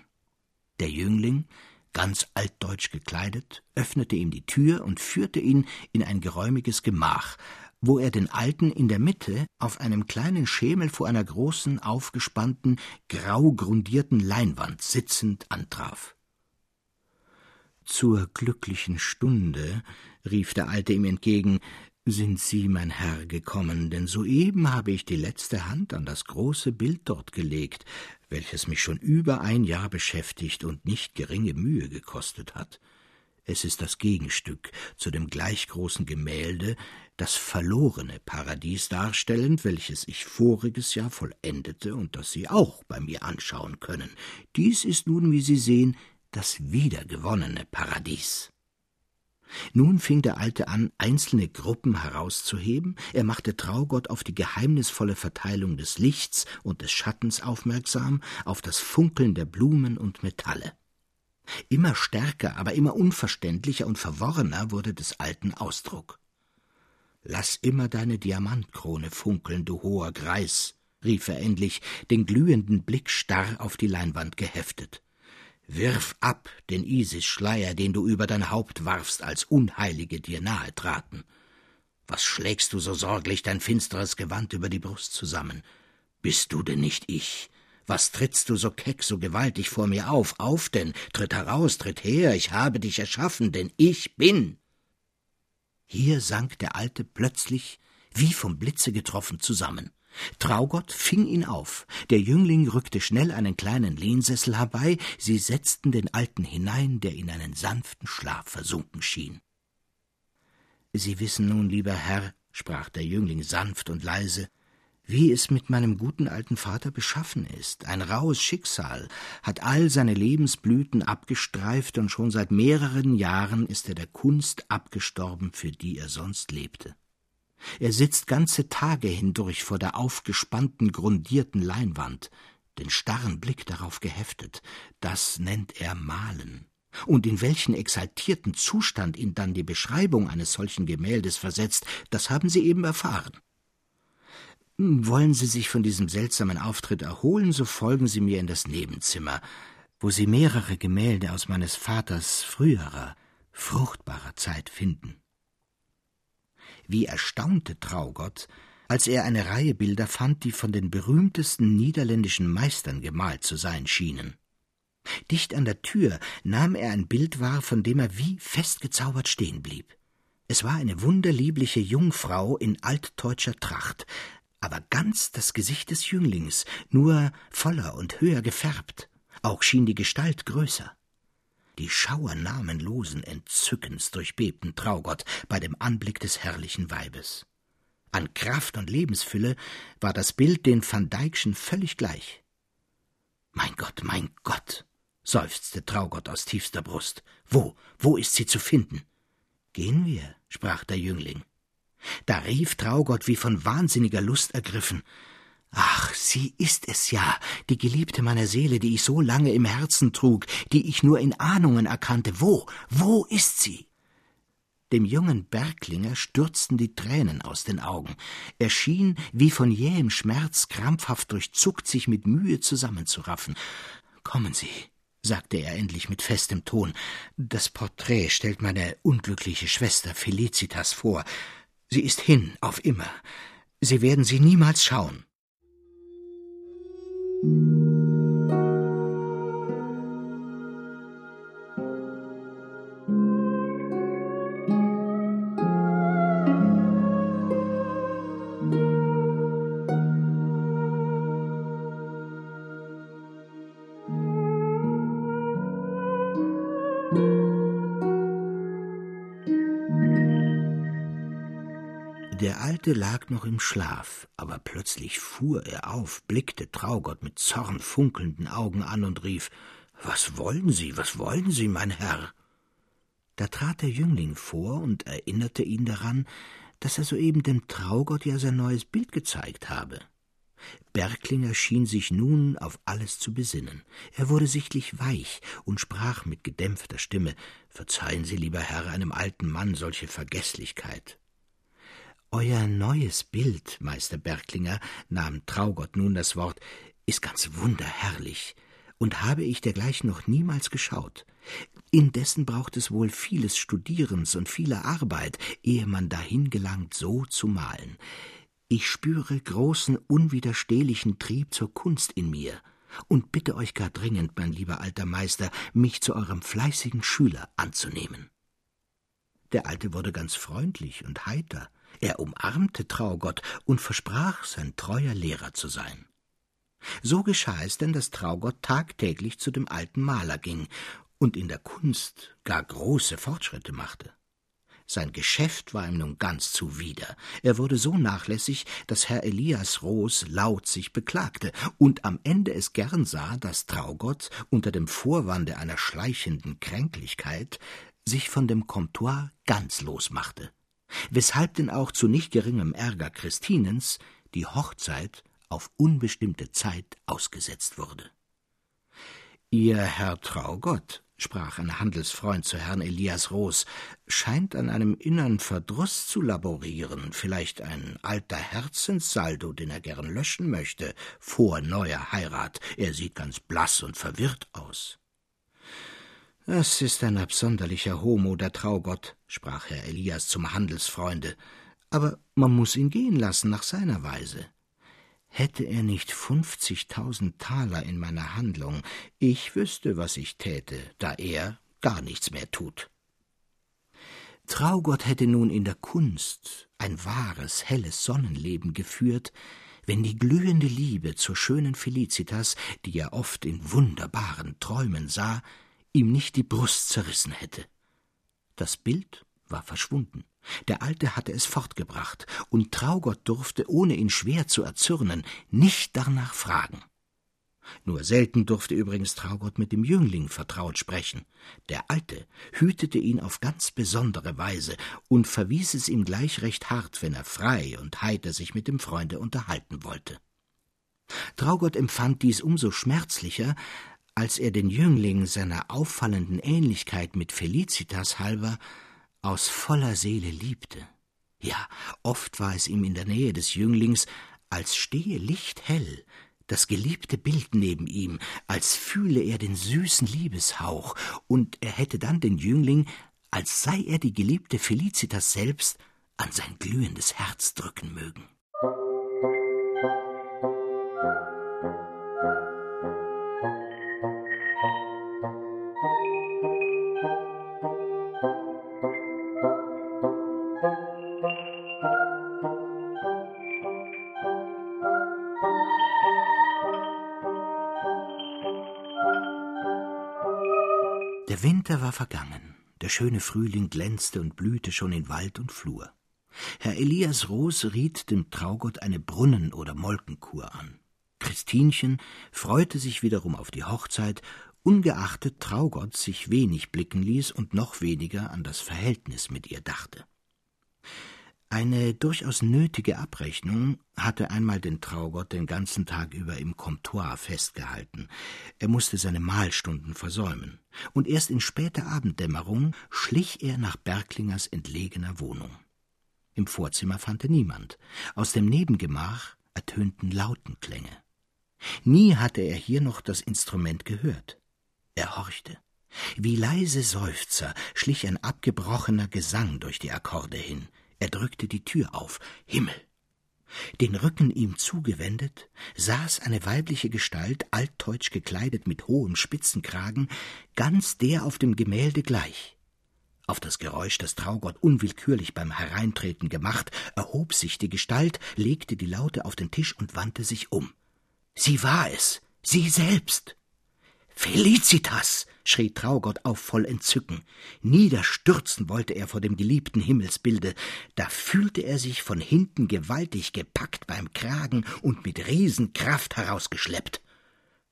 Der Jüngling, ganz altdeutsch gekleidet, öffnete ihm die Tür und führte ihn in ein geräumiges Gemach, wo er den Alten in der Mitte auf einem kleinen Schemel vor einer großen, aufgespannten, grau grundierten Leinwand sitzend antraf. Zur glücklichen Stunde, rief der Alte ihm entgegen, sind Sie, mein Herr, gekommen, denn soeben habe ich die letzte Hand an das große Bild dort gelegt, welches mich schon über ein Jahr beschäftigt und nicht geringe Mühe gekostet hat. Es ist das Gegenstück zu dem gleich großen Gemälde, das verlorene Paradies darstellend, welches ich voriges Jahr vollendete und das Sie auch bei mir anschauen können. Dies ist nun, wie Sie sehen, das wiedergewonnene Paradies. Nun fing der Alte an, einzelne Gruppen herauszuheben, er machte Traugott auf die geheimnisvolle Verteilung des Lichts und des Schattens aufmerksam, auf das Funkeln der Blumen und Metalle. Immer stärker, aber immer unverständlicher und verworrener wurde des Alten Ausdruck. Lass immer deine Diamantkrone funkeln, du hoher Greis, rief er endlich, den glühenden Blick starr auf die Leinwand geheftet. Wirf ab den Isis-Schleier, den du über dein Haupt warfst, als Unheilige dir nahe traten. Was schlägst du so sorglich dein finsteres Gewand über die Brust zusammen? Bist du denn nicht ich? Was trittst du so keck, so gewaltig vor mir auf? Auf denn, tritt heraus, tritt her, ich habe dich erschaffen, denn ich bin. Hier sank der Alte plötzlich, wie vom Blitze getroffen, zusammen. Traugott fing ihn auf. Der Jüngling rückte schnell einen kleinen Lehnsessel herbei, sie setzten den Alten hinein, der in einen sanften Schlaf versunken schien. Sie wissen nun, lieber Herr, sprach der Jüngling sanft und leise, wie es mit meinem guten alten Vater beschaffen ist. Ein rauhes Schicksal hat all seine Lebensblüten abgestreift, und schon seit mehreren Jahren ist er der Kunst abgestorben, für die er sonst lebte. Er sitzt ganze Tage hindurch vor der aufgespannten, grundierten Leinwand, den starren Blick darauf geheftet. Das nennt er Malen. Und in welchen exaltierten Zustand ihn dann die Beschreibung eines solchen Gemäldes versetzt, das haben Sie eben erfahren. Wollen Sie sich von diesem seltsamen Auftritt erholen, so folgen Sie mir in das Nebenzimmer, wo Sie mehrere Gemälde aus meines Vaters früherer, fruchtbarer Zeit finden wie erstaunte Traugott, als er eine Reihe Bilder fand, die von den berühmtesten niederländischen Meistern gemalt zu sein schienen. Dicht an der Tür nahm er ein Bild wahr, von dem er wie festgezaubert stehen blieb. Es war eine wunderliebliche Jungfrau in altteutscher Tracht, aber ganz das Gesicht des Jünglings, nur voller und höher gefärbt. Auch schien die Gestalt größer. Die Schauer namenlosen Entzückens durchbebten Traugott bei dem Anblick des herrlichen Weibes. An Kraft und Lebensfülle war das Bild den Van Dijkschen völlig gleich. Mein Gott, mein Gott, seufzte Traugott aus tiefster Brust. Wo, wo ist sie zu finden? Gehen wir, sprach der Jüngling. Da rief Traugott wie von wahnsinniger Lust ergriffen. Ach, sie ist es ja, die Geliebte meiner Seele, die ich so lange im Herzen trug, die ich nur in Ahnungen erkannte. Wo, wo ist sie? Dem jungen Berglinger stürzten die Tränen aus den Augen. Er schien, wie von jähem Schmerz krampfhaft durchzuckt, sich mit Mühe zusammenzuraffen. Kommen Sie, sagte er endlich mit festem Ton. Das Porträt stellt meine unglückliche Schwester Felicitas vor. Sie ist hin, auf immer. Sie werden sie niemals schauen. Alte lag noch im Schlaf, aber plötzlich fuhr er auf, blickte Traugott mit zornfunkelnden Augen an und rief Was wollen Sie, was wollen Sie, mein Herr? Da trat der Jüngling vor und erinnerte ihn daran, dass er soeben dem Traugott ja sein neues Bild gezeigt habe. Berglinger schien sich nun auf alles zu besinnen. Er wurde sichtlich weich und sprach mit gedämpfter Stimme Verzeihen Sie, lieber Herr, einem alten Mann solche Vergeßlichkeit. Euer neues Bild, Meister Berglinger, nahm Traugott nun das Wort, ist ganz wunderherrlich, und habe ich dergleichen noch niemals geschaut. Indessen braucht es wohl vieles Studierens und vieler Arbeit, ehe man dahin gelangt, so zu malen. Ich spüre großen, unwiderstehlichen Trieb zur Kunst in mir und bitte euch gar dringend, mein lieber alter Meister, mich zu eurem fleißigen Schüler anzunehmen. Der Alte wurde ganz freundlich und heiter. Er umarmte Traugott und versprach, sein treuer Lehrer zu sein. So geschah es denn, dass Traugott tagtäglich zu dem alten Maler ging und in der Kunst gar große Fortschritte machte. Sein Geschäft war ihm nun ganz zuwider. Er wurde so nachlässig, dass Herr Elias Roos laut sich beklagte und am Ende es gern sah, dass Traugott unter dem Vorwande einer schleichenden Kränklichkeit sich von dem Comptoir ganz losmachte. Weshalb denn auch zu nicht geringem Ärger Christinens die Hochzeit auf unbestimmte Zeit ausgesetzt wurde. Ihr Herr Traugott, sprach ein Handelsfreund zu Herrn Elias Roos, scheint an einem innern Verdruss zu laborieren, vielleicht ein alter Herzenssaldo, den er gern löschen möchte, vor neuer Heirat. Er sieht ganz blass und verwirrt aus. Das ist ein absonderlicher Homo, der Traugott, sprach Herr Elias zum Handelsfreunde, aber man muss ihn gehen lassen nach seiner Weise. Hätte er nicht fünfzigtausend Taler in meiner Handlung, ich wüsste, was ich täte, da er gar nichts mehr tut. Traugott hätte nun in der Kunst ein wahres, helles Sonnenleben geführt, wenn die glühende Liebe zur schönen Felicitas, die er oft in wunderbaren Träumen sah, ihm nicht die Brust zerrissen hätte. Das Bild war verschwunden. Der Alte hatte es fortgebracht, und Traugott durfte, ohne ihn schwer zu erzürnen, nicht danach fragen. Nur selten durfte übrigens Traugott mit dem Jüngling vertraut sprechen. Der Alte hütete ihn auf ganz besondere Weise und verwies es ihm gleich recht hart, wenn er frei und heiter sich mit dem Freunde unterhalten wollte. Traugott empfand dies umso schmerzlicher, als er den Jüngling seiner auffallenden Ähnlichkeit mit Felicitas halber aus voller Seele liebte. Ja, oft war es ihm in der Nähe des Jünglings, als stehe lichthell das geliebte Bild neben ihm, als fühle er den süßen Liebeshauch, und er hätte dann den Jüngling, als sei er die geliebte Felicitas selbst, an sein glühendes Herz drücken mögen. Vergangen, der schöne Frühling glänzte und blühte schon in Wald und Flur. Herr Elias Roos riet dem Traugott eine Brunnen- oder Molkenkur an. Christinchen freute sich wiederum auf die Hochzeit, ungeachtet Traugott sich wenig blicken ließ und noch weniger an das Verhältnis mit ihr dachte. Eine durchaus nötige Abrechnung hatte einmal den Traugott den ganzen Tag über im Comptoir festgehalten. Er musste seine Mahlstunden versäumen, und erst in später Abenddämmerung schlich er nach Berglingers entlegener Wohnung. Im Vorzimmer fand er niemand. Aus dem Nebengemach ertönten Lautenklänge. Nie hatte er hier noch das Instrument gehört. Er horchte. Wie leise Seufzer schlich ein abgebrochener Gesang durch die Akkorde hin. Er drückte die Tür auf. Himmel! Den Rücken ihm zugewendet, saß eine weibliche Gestalt, altdeutsch gekleidet mit hohem Spitzenkragen, ganz der auf dem Gemälde gleich. Auf das Geräusch, das Traugott unwillkürlich beim Hereintreten gemacht, erhob sich die Gestalt, legte die Laute auf den Tisch und wandte sich um. Sie war es, sie selbst. Felicitas! schrie Traugott auf voll Entzücken. Niederstürzen wollte er vor dem geliebten Himmelsbilde. Da fühlte er sich von hinten gewaltig gepackt beim Kragen und mit Riesenkraft herausgeschleppt.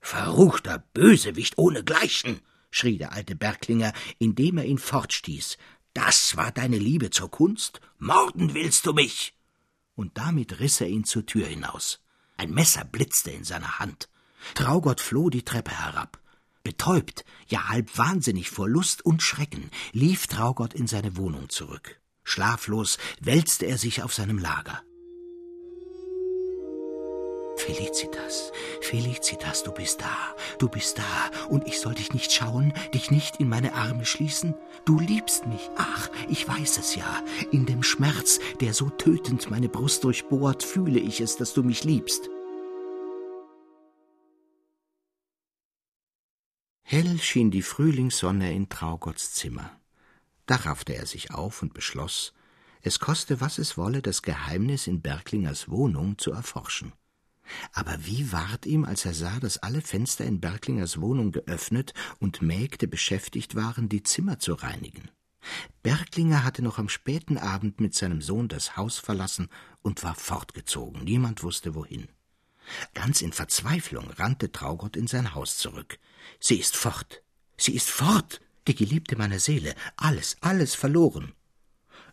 Verruchter Bösewicht ohnegleichen! schrie der alte Berglinger, indem er ihn fortstieß. Das war deine Liebe zur Kunst? Morden willst du mich? Und damit riß er ihn zur Tür hinaus. Ein Messer blitzte in seiner Hand. Traugott floh die Treppe herab. Betäubt, ja halb wahnsinnig vor Lust und Schrecken, lief Traugott in seine Wohnung zurück. Schlaflos wälzte er sich auf seinem Lager. Felicitas, Felicitas, du bist da, du bist da, und ich soll dich nicht schauen, dich nicht in meine Arme schließen? Du liebst mich, ach, ich weiß es ja. In dem Schmerz, der so tötend meine Brust durchbohrt, fühle ich es, dass du mich liebst. Hell schien die Frühlingssonne in Traugotts Zimmer. Da raffte er sich auf und beschloss, es koste, was es wolle, das Geheimnis in Berglingers Wohnung zu erforschen. Aber wie ward ihm, als er sah, dass alle Fenster in Berglingers Wohnung geöffnet und Mägde beschäftigt waren, die Zimmer zu reinigen? Berglinger hatte noch am späten Abend mit seinem Sohn das Haus verlassen und war fortgezogen, niemand wusste wohin. Ganz in Verzweiflung rannte Traugott in sein Haus zurück. Sie ist fort. Sie ist fort. Die Geliebte meiner Seele. Alles, alles verloren.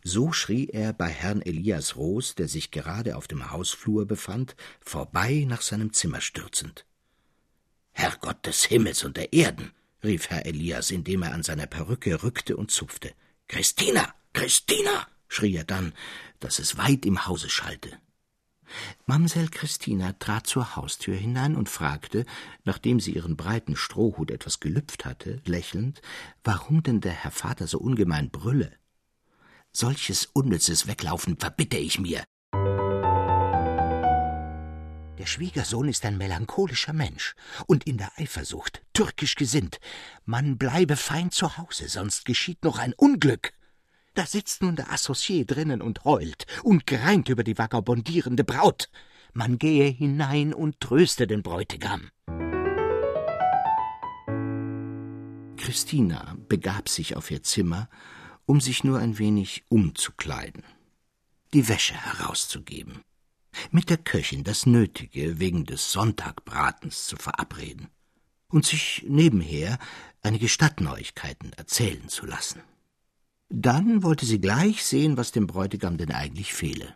So schrie er bei Herrn Elias Roos, der sich gerade auf dem Hausflur befand, vorbei nach seinem Zimmer stürzend. Herrgott des Himmels und der Erden, rief Herr Elias, indem er an seiner Perücke rückte und zupfte. Christina, Christina, schrie er dann, dass es weit im Hause schallte. Mamsell Christina trat zur Haustür hinein und fragte, nachdem sie ihren breiten Strohhut etwas gelüpft hatte, lächelnd, warum denn der Herr Vater so ungemein brülle. Solches unnützes Weglaufen verbitte ich mir. Der Schwiegersohn ist ein melancholischer Mensch und in der Eifersucht, türkisch gesinnt. Man bleibe fein zu Hause, sonst geschieht noch ein Unglück. Da sitzt nun der Associé drinnen und heult und greint über die vagabondierende Braut. Man gehe hinein und tröste den Bräutigam. Christina begab sich auf ihr Zimmer, um sich nur ein wenig umzukleiden, die Wäsche herauszugeben, mit der Köchin das Nötige wegen des Sonntagbratens zu verabreden und sich nebenher einige Stadtneuigkeiten erzählen zu lassen. Dann wollte sie gleich sehen, was dem Bräutigam denn eigentlich fehle.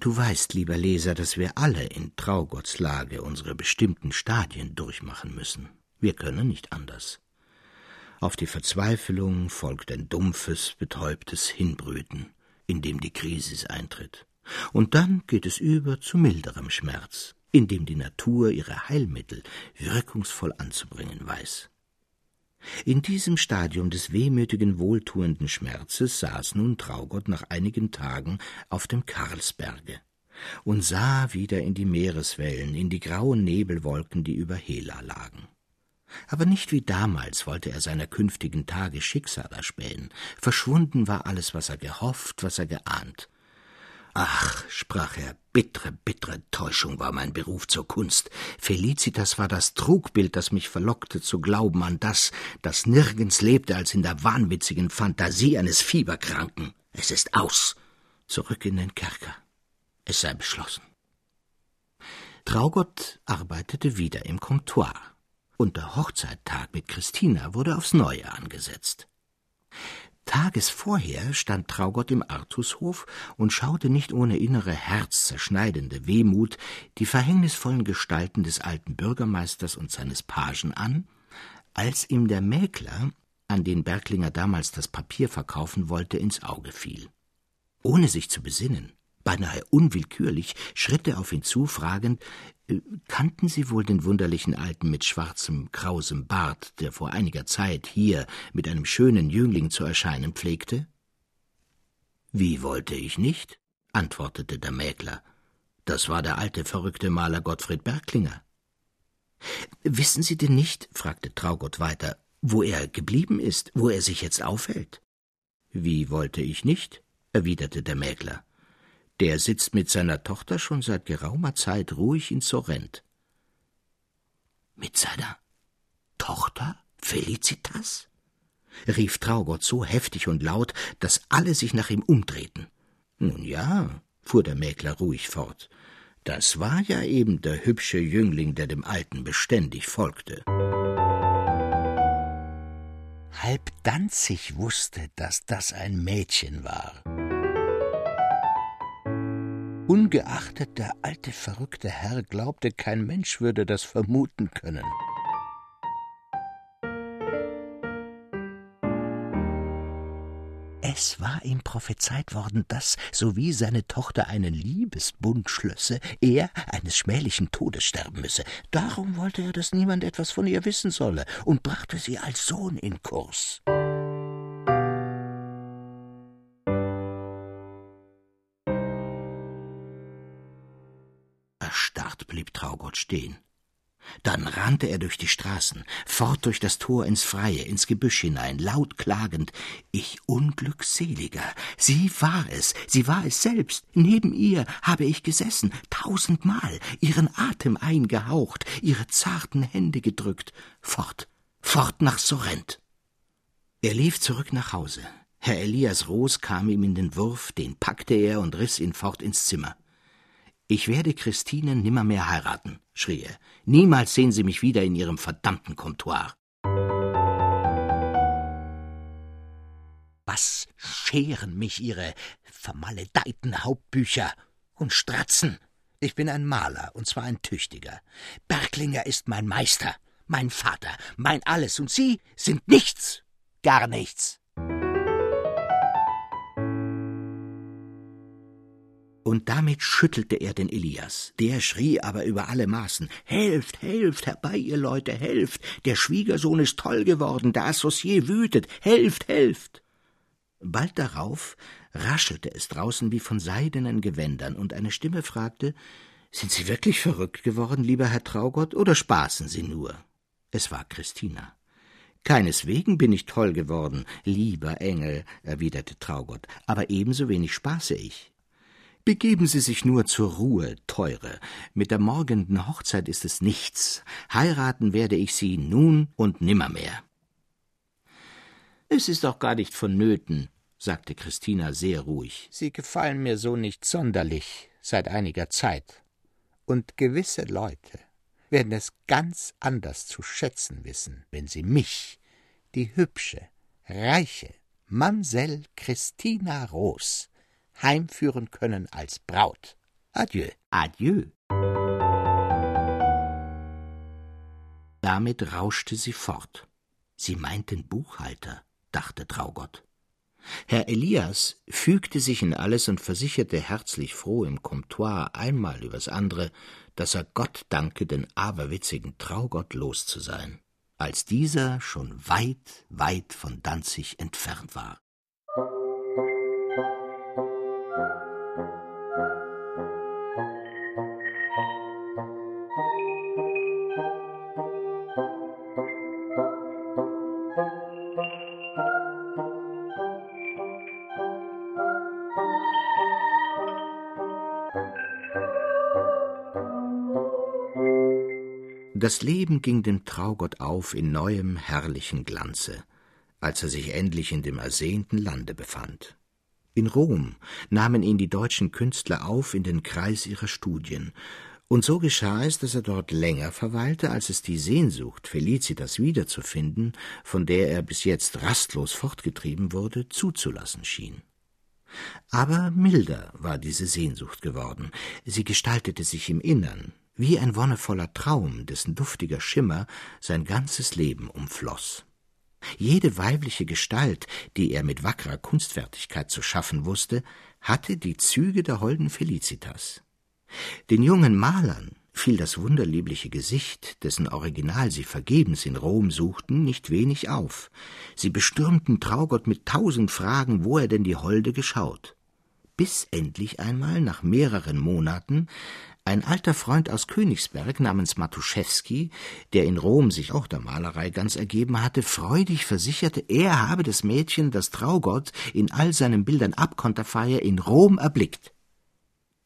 Du weißt, lieber Leser, dass wir alle in Traugotts Lage unsere bestimmten Stadien durchmachen müssen. Wir können nicht anders. Auf die Verzweiflung folgt ein dumpfes, betäubtes Hinbrüten, in dem die Krise eintritt. Und dann geht es über zu milderem Schmerz, in dem die Natur ihre Heilmittel wirkungsvoll anzubringen weiß. In diesem Stadium des wehmütigen, wohltuenden Schmerzes saß nun Traugott nach einigen Tagen auf dem Karlsberge und sah wieder in die Meereswellen, in die grauen Nebelwolken, die über Hela lagen. Aber nicht wie damals wollte er seiner künftigen Tage Schicksal erspähen. Verschwunden war alles, was er gehofft, was er geahnt. Ach, sprach er, bittere, bittere Täuschung war mein Beruf zur Kunst. Felicitas war das Trugbild, das mich verlockte zu glauben an das, das nirgends lebte als in der wahnwitzigen Fantasie eines Fieberkranken. Es ist aus. Zurück in den Kerker. Es sei beschlossen. Traugott arbeitete wieder im Comptoir und der Hochzeittag mit Christina wurde aufs Neue angesetzt. Tages vorher stand Traugott im Artushof und schaute nicht ohne innere herzzerschneidende Wehmut die verhängnisvollen Gestalten des alten Bürgermeisters und seines Pagen an, als ihm der Mäkler, an den Berglinger damals das Papier verkaufen wollte, ins Auge fiel. Ohne sich zu besinnen, beinahe unwillkürlich, schritt er auf ihn zu, fragend, Kannten Sie wohl den wunderlichen Alten mit schwarzem, krausem Bart, der vor einiger Zeit hier mit einem schönen Jüngling zu erscheinen pflegte? Wie wollte ich nicht? antwortete der Mäkler. Das war der alte, verrückte Maler Gottfried Berglinger. Wissen Sie denn nicht, fragte Traugott weiter, wo er geblieben ist, wo er sich jetzt aufhält? Wie wollte ich nicht? erwiderte der Mäkler. Der sitzt mit seiner Tochter schon seit geraumer Zeit ruhig in Sorrent. Mit seiner Tochter Felicitas? rief Traugott so heftig und laut, dass alle sich nach ihm umdrehten. Nun ja, fuhr der Mäkler ruhig fort, das war ja eben der hübsche Jüngling, der dem Alten beständig folgte. Halb Danzig wusste, dass das ein Mädchen war. Ungeachtet der alte verrückte Herr glaubte, kein Mensch würde das vermuten können. Es war ihm prophezeit worden, dass, sowie seine Tochter einen Liebesbund schlösse, er eines schmählichen Todes sterben müsse. Darum wollte er, dass niemand etwas von ihr wissen solle und brachte sie als Sohn in Kurs. Blieb Traugott stehen. Dann rannte er durch die Straßen, fort durch das Tor ins Freie, ins Gebüsch hinein, laut klagend Ich Unglückseliger, sie war es, sie war es selbst, neben ihr habe ich gesessen, tausendmal, ihren Atem eingehaucht, ihre zarten Hände gedrückt, fort, fort nach Sorrent. Er lief zurück nach Hause. Herr Elias Roos kam ihm in den Wurf, den packte er und riß ihn fort ins Zimmer. Ich werde Christine nimmermehr heiraten, schrie er. Niemals sehen Sie mich wieder in Ihrem verdammten Comptoir. Was scheren mich Ihre vermaledeiten Hauptbücher und Stratzen? Ich bin ein Maler, und zwar ein tüchtiger. Berglinger ist mein Meister, mein Vater, mein Alles, und Sie sind nichts, gar nichts. Und damit schüttelte er den Elias. Der schrie aber über alle Maßen Helft, helft, herbei, ihr Leute, helft. Der Schwiegersohn ist toll geworden, der Associé wütet, helft, helft. Bald darauf raschelte es draußen wie von seidenen Gewändern, und eine Stimme fragte Sind Sie wirklich verrückt geworden, lieber Herr Traugott, oder spaßen Sie nur? Es war Christina. Keineswegen bin ich toll geworden, lieber Engel, erwiderte Traugott, aber ebenso wenig spaße ich. Begeben Sie sich nur zur Ruhe, Teure. Mit der morgenden Hochzeit ist es nichts. Heiraten werde ich Sie nun und nimmermehr. Es ist auch gar nicht vonnöten, sagte Christina sehr ruhig. Sie gefallen mir so nicht sonderlich seit einiger Zeit. Und gewisse Leute werden es ganz anders zu schätzen wissen, wenn sie mich, die hübsche, reiche Mamsell Christina Roos, heimführen können als Braut. Adieu. Adieu. Damit rauschte sie fort. Sie meint den Buchhalter, dachte Traugott. Herr Elias fügte sich in alles und versicherte herzlich froh im Comptoir einmal übers andere, dass er Gott danke, den aberwitzigen Traugott los zu sein, als dieser schon weit, weit von Danzig entfernt war. Das Leben ging dem Traugott auf in neuem herrlichen Glanze, als er sich endlich in dem ersehnten Lande befand. In Rom nahmen ihn die deutschen Künstler auf in den Kreis ihrer Studien, und so geschah es, dass er dort länger verweilte, als es die Sehnsucht, Felicitas wiederzufinden, von der er bis jetzt rastlos fortgetrieben wurde, zuzulassen schien. Aber milder war diese Sehnsucht geworden, sie gestaltete sich im Innern, wie ein wonnevoller Traum, dessen duftiger Schimmer sein ganzes Leben umfloß. Jede weibliche Gestalt, die er mit wackerer Kunstfertigkeit zu schaffen wusste, hatte die Züge der holden Felicitas. Den jungen Malern fiel das wunderliebliche Gesicht, dessen Original sie vergebens in Rom suchten, nicht wenig auf. Sie bestürmten Traugott mit tausend Fragen, wo er denn die Holde geschaut. bis endlich einmal nach mehreren Monaten ein alter Freund aus Königsberg namens Matuszewski, der in Rom sich auch der Malerei ganz ergeben hatte, freudig versicherte, er habe das Mädchen, das Traugott in all seinen Bildern abkonterfeier in Rom erblickt.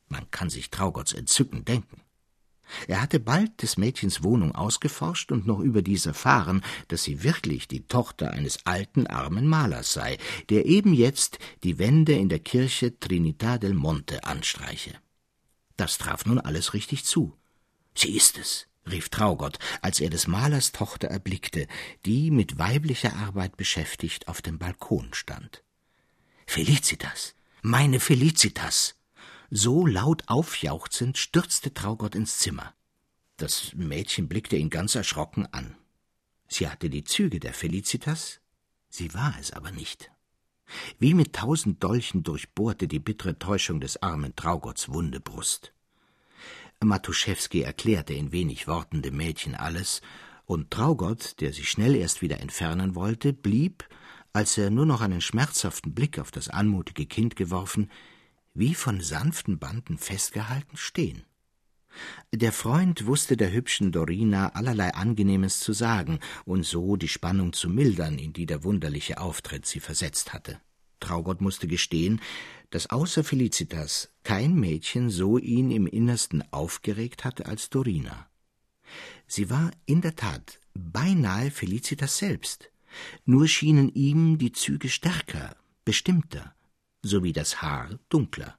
Man kann sich Traugotts Entzücken denken. Er hatte bald des Mädchens Wohnung ausgeforscht und noch überdies erfahren, dass sie wirklich die Tochter eines alten, armen Malers sei, der eben jetzt die Wände in der Kirche Trinità del Monte anstreiche. Das traf nun alles richtig zu. Sie ist es, rief Traugott, als er des Malers Tochter erblickte, die mit weiblicher Arbeit beschäftigt auf dem Balkon stand. Felicitas, meine Felicitas! So laut aufjauchzend stürzte Traugott ins Zimmer. Das Mädchen blickte ihn ganz erschrocken an. Sie hatte die Züge der Felicitas, sie war es aber nicht. Wie mit tausend Dolchen durchbohrte die bittere Täuschung des armen Traugotts wunde Brust. Matuszewski erklärte in wenig Worten dem Mädchen alles, und Traugott, der sich schnell erst wieder entfernen wollte, blieb, als er nur noch einen schmerzhaften Blick auf das anmutige Kind geworfen, wie von sanften Banden festgehalten stehen. Der Freund wusste der hübschen Dorina allerlei Angenehmes zu sagen und so die Spannung zu mildern, in die der wunderliche Auftritt sie versetzt hatte. Traugott musste gestehen, dass außer Felicitas kein Mädchen so ihn im Innersten aufgeregt hatte als Dorina. Sie war in der Tat beinahe Felicitas selbst, nur schienen ihm die Züge stärker, bestimmter, sowie das Haar dunkler.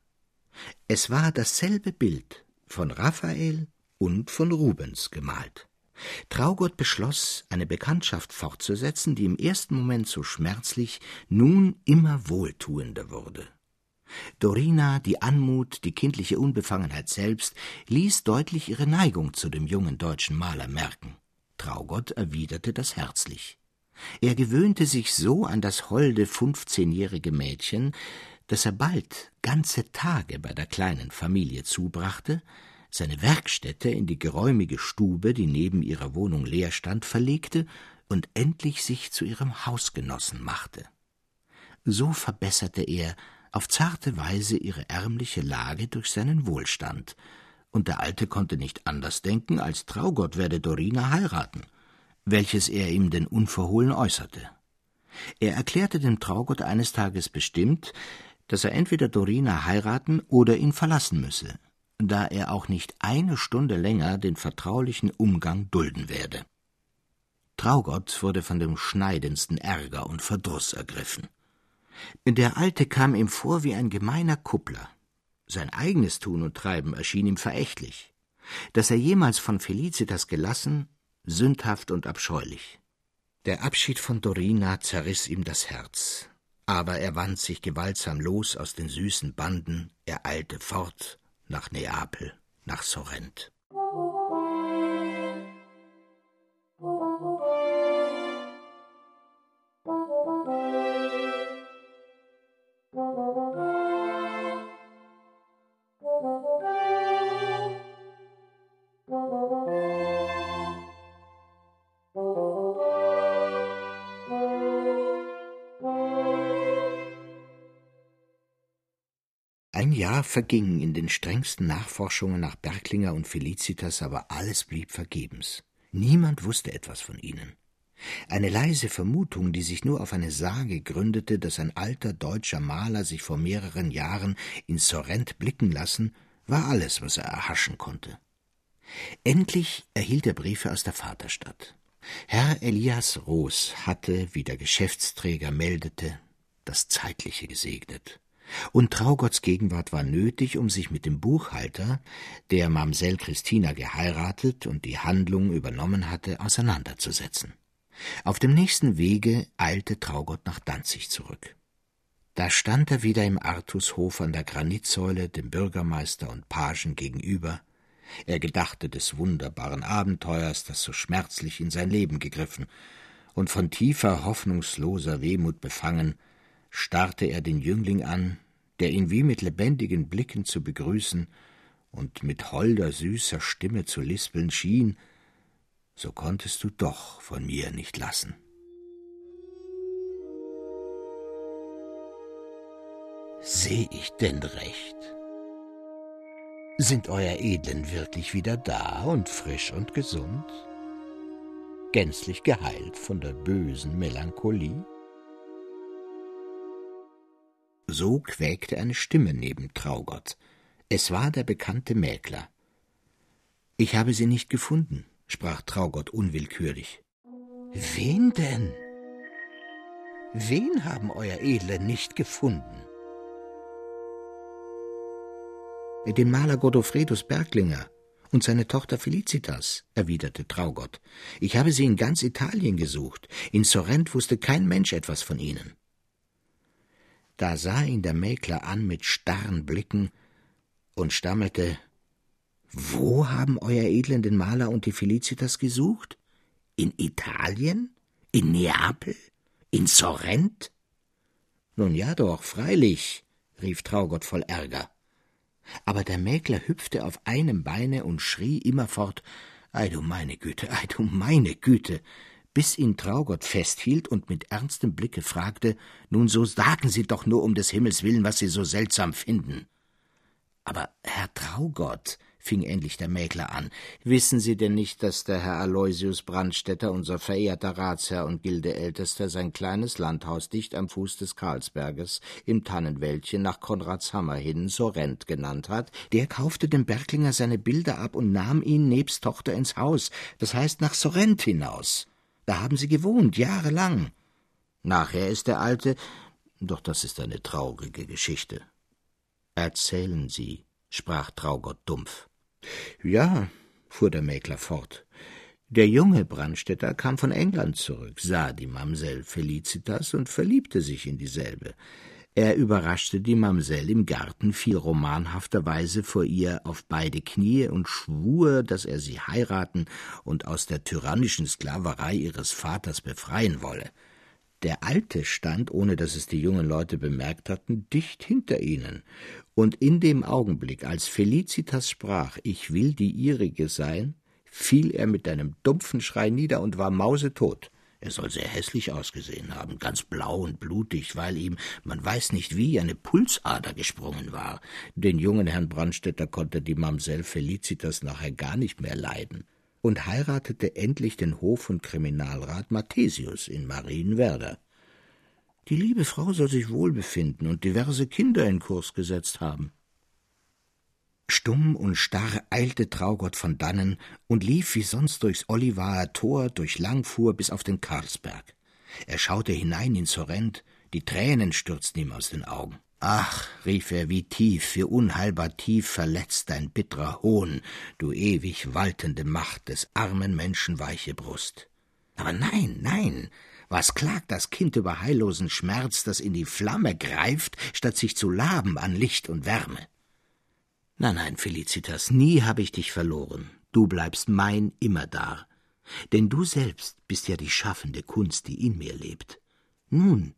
Es war dasselbe Bild von Raphael und von Rubens gemalt. Traugott beschloss, eine Bekanntschaft fortzusetzen, die im ersten Moment so schmerzlich, nun immer wohltuender wurde. Dorina, die Anmut, die kindliche Unbefangenheit selbst, ließ deutlich ihre Neigung zu dem jungen deutschen Maler merken. Traugott erwiderte das herzlich. Er gewöhnte sich so an das holde fünfzehnjährige Mädchen, dass er bald ganze Tage bei der kleinen Familie zubrachte, seine Werkstätte in die geräumige Stube, die neben ihrer Wohnung leer stand, verlegte und endlich sich zu ihrem Hausgenossen machte. So verbesserte er auf zarte Weise ihre ärmliche Lage durch seinen Wohlstand, und der Alte konnte nicht anders denken, als Traugott werde Dorina heiraten, welches er ihm denn unverhohlen äußerte. Er erklärte dem Traugott eines Tages bestimmt, dass er entweder Dorina heiraten oder ihn verlassen müsse, da er auch nicht eine Stunde länger den vertraulichen Umgang dulden werde. Traugott wurde von dem schneidendsten Ärger und Verdruß ergriffen. Der Alte kam ihm vor wie ein gemeiner Kuppler. Sein eigenes Tun und Treiben erschien ihm verächtlich. Dass er jemals von Felicitas gelassen, sündhaft und abscheulich. Der Abschied von Dorina zerriß ihm das Herz, aber er wand sich gewaltsam los aus den süßen Banden, er eilte fort nach Neapel, nach Sorrent. Verging in den strengsten Nachforschungen nach Berglinger und Felicitas, aber alles blieb vergebens. Niemand wusste etwas von ihnen. Eine leise Vermutung, die sich nur auf eine Sage gründete, dass ein alter deutscher Maler sich vor mehreren Jahren in Sorrent blicken lassen, war alles, was er erhaschen konnte. Endlich erhielt er Briefe aus der Vaterstadt. Herr Elias Roos hatte, wie der Geschäftsträger meldete, das Zeitliche gesegnet und Traugotts Gegenwart war nötig, um sich mit dem Buchhalter, der Mamsell Christina geheiratet und die Handlung übernommen hatte, auseinanderzusetzen. Auf dem nächsten Wege eilte Traugott nach Danzig zurück. Da stand er wieder im Artushof an der Granitsäule dem Bürgermeister und Pagen gegenüber. Er gedachte des wunderbaren Abenteuers, das so schmerzlich in sein Leben gegriffen, und von tiefer, hoffnungsloser Wehmut befangen, starrte er den Jüngling an, der ihn wie mit lebendigen Blicken zu begrüßen und mit holder, süßer Stimme zu lispeln schien, so konntest du doch von mir nicht lassen. Seh ich denn recht? Sind euer Edlen wirklich wieder da und frisch und gesund? Gänzlich geheilt von der bösen Melancholie? So quäkte eine Stimme neben Traugott. Es war der bekannte Mäkler. Ich habe sie nicht gefunden, sprach Traugott unwillkürlich. Wen denn? Wen haben euer Edle nicht gefunden? Den Maler Godofredus Berglinger und seine Tochter Felicitas, erwiderte Traugott. Ich habe sie in ganz Italien gesucht. In Sorrent wusste kein Mensch etwas von ihnen. Da sah ihn der Mäkler an mit starren Blicken und stammelte Wo haben Euer Edlen den Maler und die Felicitas gesucht? In Italien? In Neapel? In Sorrent? Nun ja doch, freilich, rief Traugott voll Ärger. Aber der Mäkler hüpfte auf einem Beine und schrie immerfort Ei du meine Güte, ei du meine Güte, bis ihn Traugott festhielt und mit ernstem Blicke fragte Nun so sagen Sie doch nur um des Himmels willen, was Sie so seltsam finden. Aber Herr Traugott, fing endlich der Mäkler an. Wissen Sie denn nicht, dass der Herr Aloysius Brandstätter, unser verehrter Ratsherr und Gildeältester, sein kleines Landhaus dicht am Fuß des Karlsberges im Tannenwäldchen nach Konradshammer hin Sorrent genannt hat? Der kaufte dem Berglinger seine Bilder ab und nahm ihn nebst Tochter ins Haus, das heißt nach Sorrent hinaus. Da haben sie gewohnt, jahrelang. Nachher ist der Alte, doch das ist eine traurige Geschichte. Erzählen Sie, sprach Traugott dumpf. Ja, fuhr der Mäkler fort, der junge Brandstätter kam von England zurück, sah die Mamsell Felicitas und verliebte sich in dieselbe. Er überraschte die Mamsell im Garten viel romanhafterweise vor ihr auf beide Knie und schwur, dass er sie heiraten und aus der tyrannischen Sklaverei ihres Vaters befreien wolle. Der Alte stand, ohne dass es die jungen Leute bemerkt hatten, dicht hinter ihnen, und in dem Augenblick, als Felicitas sprach, ich will die ihrige sein, fiel er mit einem dumpfen Schrei nieder und war mausetot. Er soll sehr hässlich ausgesehen haben, ganz blau und blutig, weil ihm, man weiß nicht wie, eine Pulsader gesprungen war. Den jungen Herrn Brandstätter konnte die Mamsell Felicitas nachher gar nicht mehr leiden und heiratete endlich den Hof- und Kriminalrat Mathesius in Marienwerder. Die liebe Frau soll sich wohl befinden und diverse Kinder in Kurs gesetzt haben. Stumm und starr eilte Traugott von dannen und lief wie sonst durchs Olivaer Tor, durch Langfuhr bis auf den Karlsberg. Er schaute hinein in Sorrent, die Tränen stürzten ihm aus den Augen. Ach, rief er, wie tief, wie unheilbar tief verletzt dein bittrer Hohn, du ewig waltende Macht des armen Menschen weiche Brust. Aber nein, nein, was klagt das Kind über heillosen Schmerz, das in die Flamme greift, statt sich zu laben an Licht und Wärme? Nein, nein, Felicitas, nie habe ich dich verloren. Du bleibst mein immerdar. Denn du selbst bist ja die schaffende Kunst, die in mir lebt. Nun,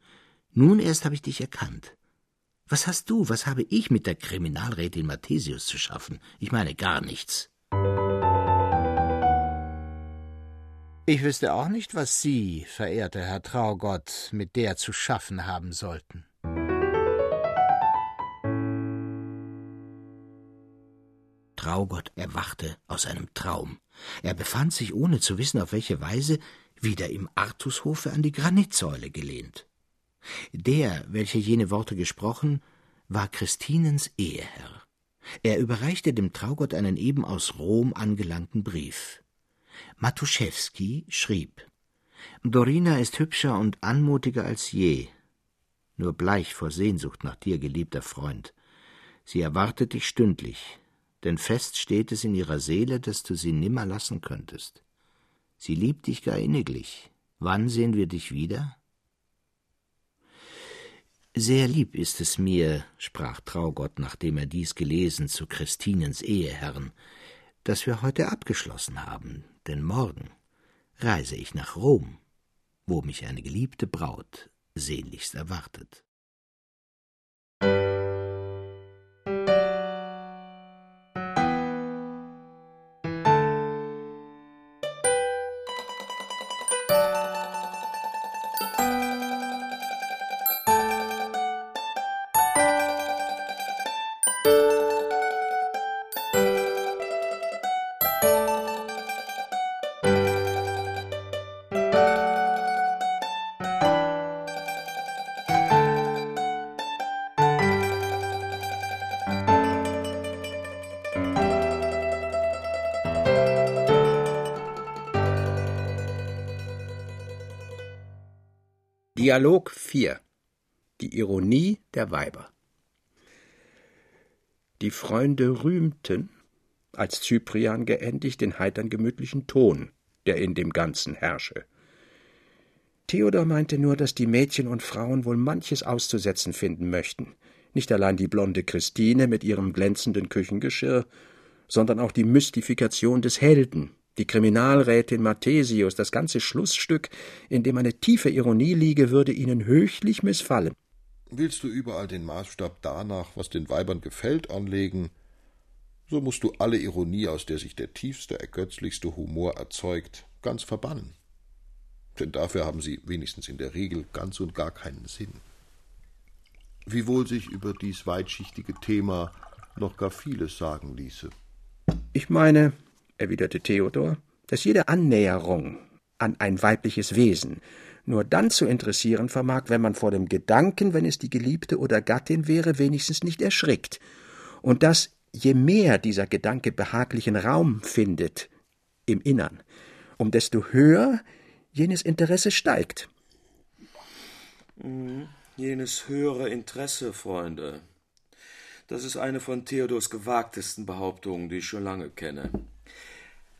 nun erst habe ich dich erkannt. Was hast du, was habe ich mit der Kriminalrätin Mathesius zu schaffen? Ich meine gar nichts. Ich wüsste auch nicht, was Sie, verehrter Herr Traugott, mit der zu schaffen haben sollten. Traugott erwachte aus einem Traum. Er befand sich, ohne zu wissen, auf welche Weise, wieder im Artushofe an die Granitsäule gelehnt. Der, welcher jene Worte gesprochen, war Christinens Eheherr. Er überreichte dem Traugott einen eben aus Rom angelangten Brief. Matuszewski schrieb Dorina ist hübscher und anmutiger als je, nur bleich vor Sehnsucht nach dir, geliebter Freund. Sie erwartet dich stündlich, denn fest steht es in ihrer Seele, dass du sie nimmer lassen könntest. Sie liebt dich gar inniglich. Wann sehen wir dich wieder? Sehr lieb ist es mir, sprach Traugott, nachdem er dies gelesen, zu Christinens Eheherrn, dass wir heute abgeschlossen haben, denn morgen reise ich nach Rom, wo mich eine geliebte Braut sehnlichst erwartet. Dialog 4 Die Ironie der Weiber. Die Freunde rühmten, als Cyprian geendigt, den heitern gemütlichen Ton, der in dem Ganzen herrsche. Theodor meinte nur, dass die Mädchen und Frauen wohl manches auszusetzen finden möchten, nicht allein die blonde Christine mit ihrem glänzenden Küchengeschirr, sondern auch die Mystifikation des Helden, die Kriminalrätin Mathesius, das ganze Schlussstück, in dem eine tiefe Ironie liege, würde ihnen höchlich missfallen. Willst du überall den Maßstab danach, was den Weibern gefällt, anlegen, so musst du alle Ironie, aus der sich der tiefste, ergötzlichste Humor erzeugt, ganz verbannen. Denn dafür haben sie wenigstens in der Regel ganz und gar keinen Sinn. Wiewohl sich über dies weitschichtige Thema noch gar vieles sagen ließe. Ich meine, erwiderte Theodor, dass jede Annäherung an ein weibliches Wesen nur dann zu interessieren vermag, wenn man vor dem Gedanken, wenn es die Geliebte oder Gattin wäre, wenigstens nicht erschrickt, und dass je mehr dieser Gedanke behaglichen Raum findet im Innern, um desto höher jenes Interesse steigt. Hm, jenes höhere Interesse, Freunde. Das ist eine von Theodors gewagtesten Behauptungen, die ich schon lange kenne.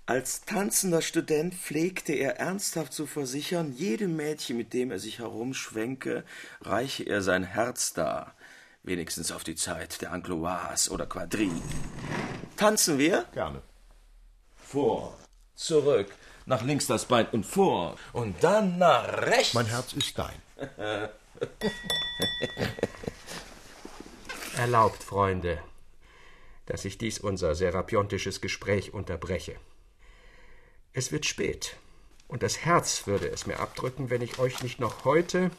Als tanzender Student pflegte er ernsthaft zu versichern, jedem Mädchen, mit dem er sich herumschwenke, reiche er sein Herz dar, wenigstens auf die Zeit der Angloise oder Quadrille. Tanzen wir? Gerne. Vor, zurück, nach links das Bein und vor, und dann nach rechts. Mein Herz ist dein. Erlaubt, Freunde, dass ich dies unser serapiontisches Gespräch unterbreche. Es wird spät, und das Herz würde es mir abdrücken, wenn ich euch nicht noch heute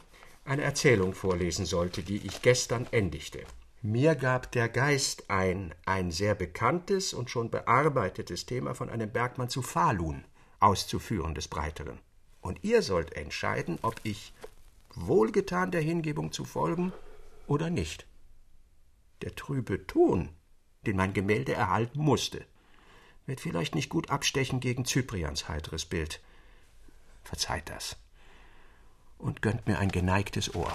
eine Erzählung vorlesen sollte, die ich gestern endigte. Mir gab der Geist ein, ein sehr bekanntes und schon bearbeitetes Thema von einem Bergmann zu Falun auszuführen des Breiteren. Und ihr sollt entscheiden, ob ich wohlgetan der Hingebung zu folgen oder nicht. Der trübe Ton, den mein Gemälde erhalten musste, wird vielleicht nicht gut abstechen gegen Cyprians heiteres Bild. Verzeiht das und gönnt mir ein geneigtes Ohr.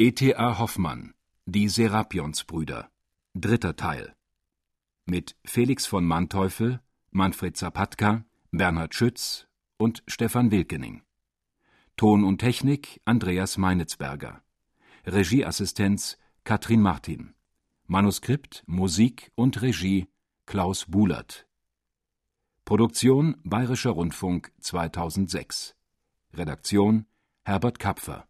E.T.A. Hoffmann Die Serapionsbrüder Dritter Teil mit Felix von Manteuffel, Manfred Zapatka, Bernhard Schütz und Stefan Wilkening. Ton und Technik Andreas Meinitzberger. Regieassistenz Katrin Martin. Manuskript, Musik und Regie Klaus Bulert. Produktion Bayerischer Rundfunk 2006. Redaktion Herbert Kapfer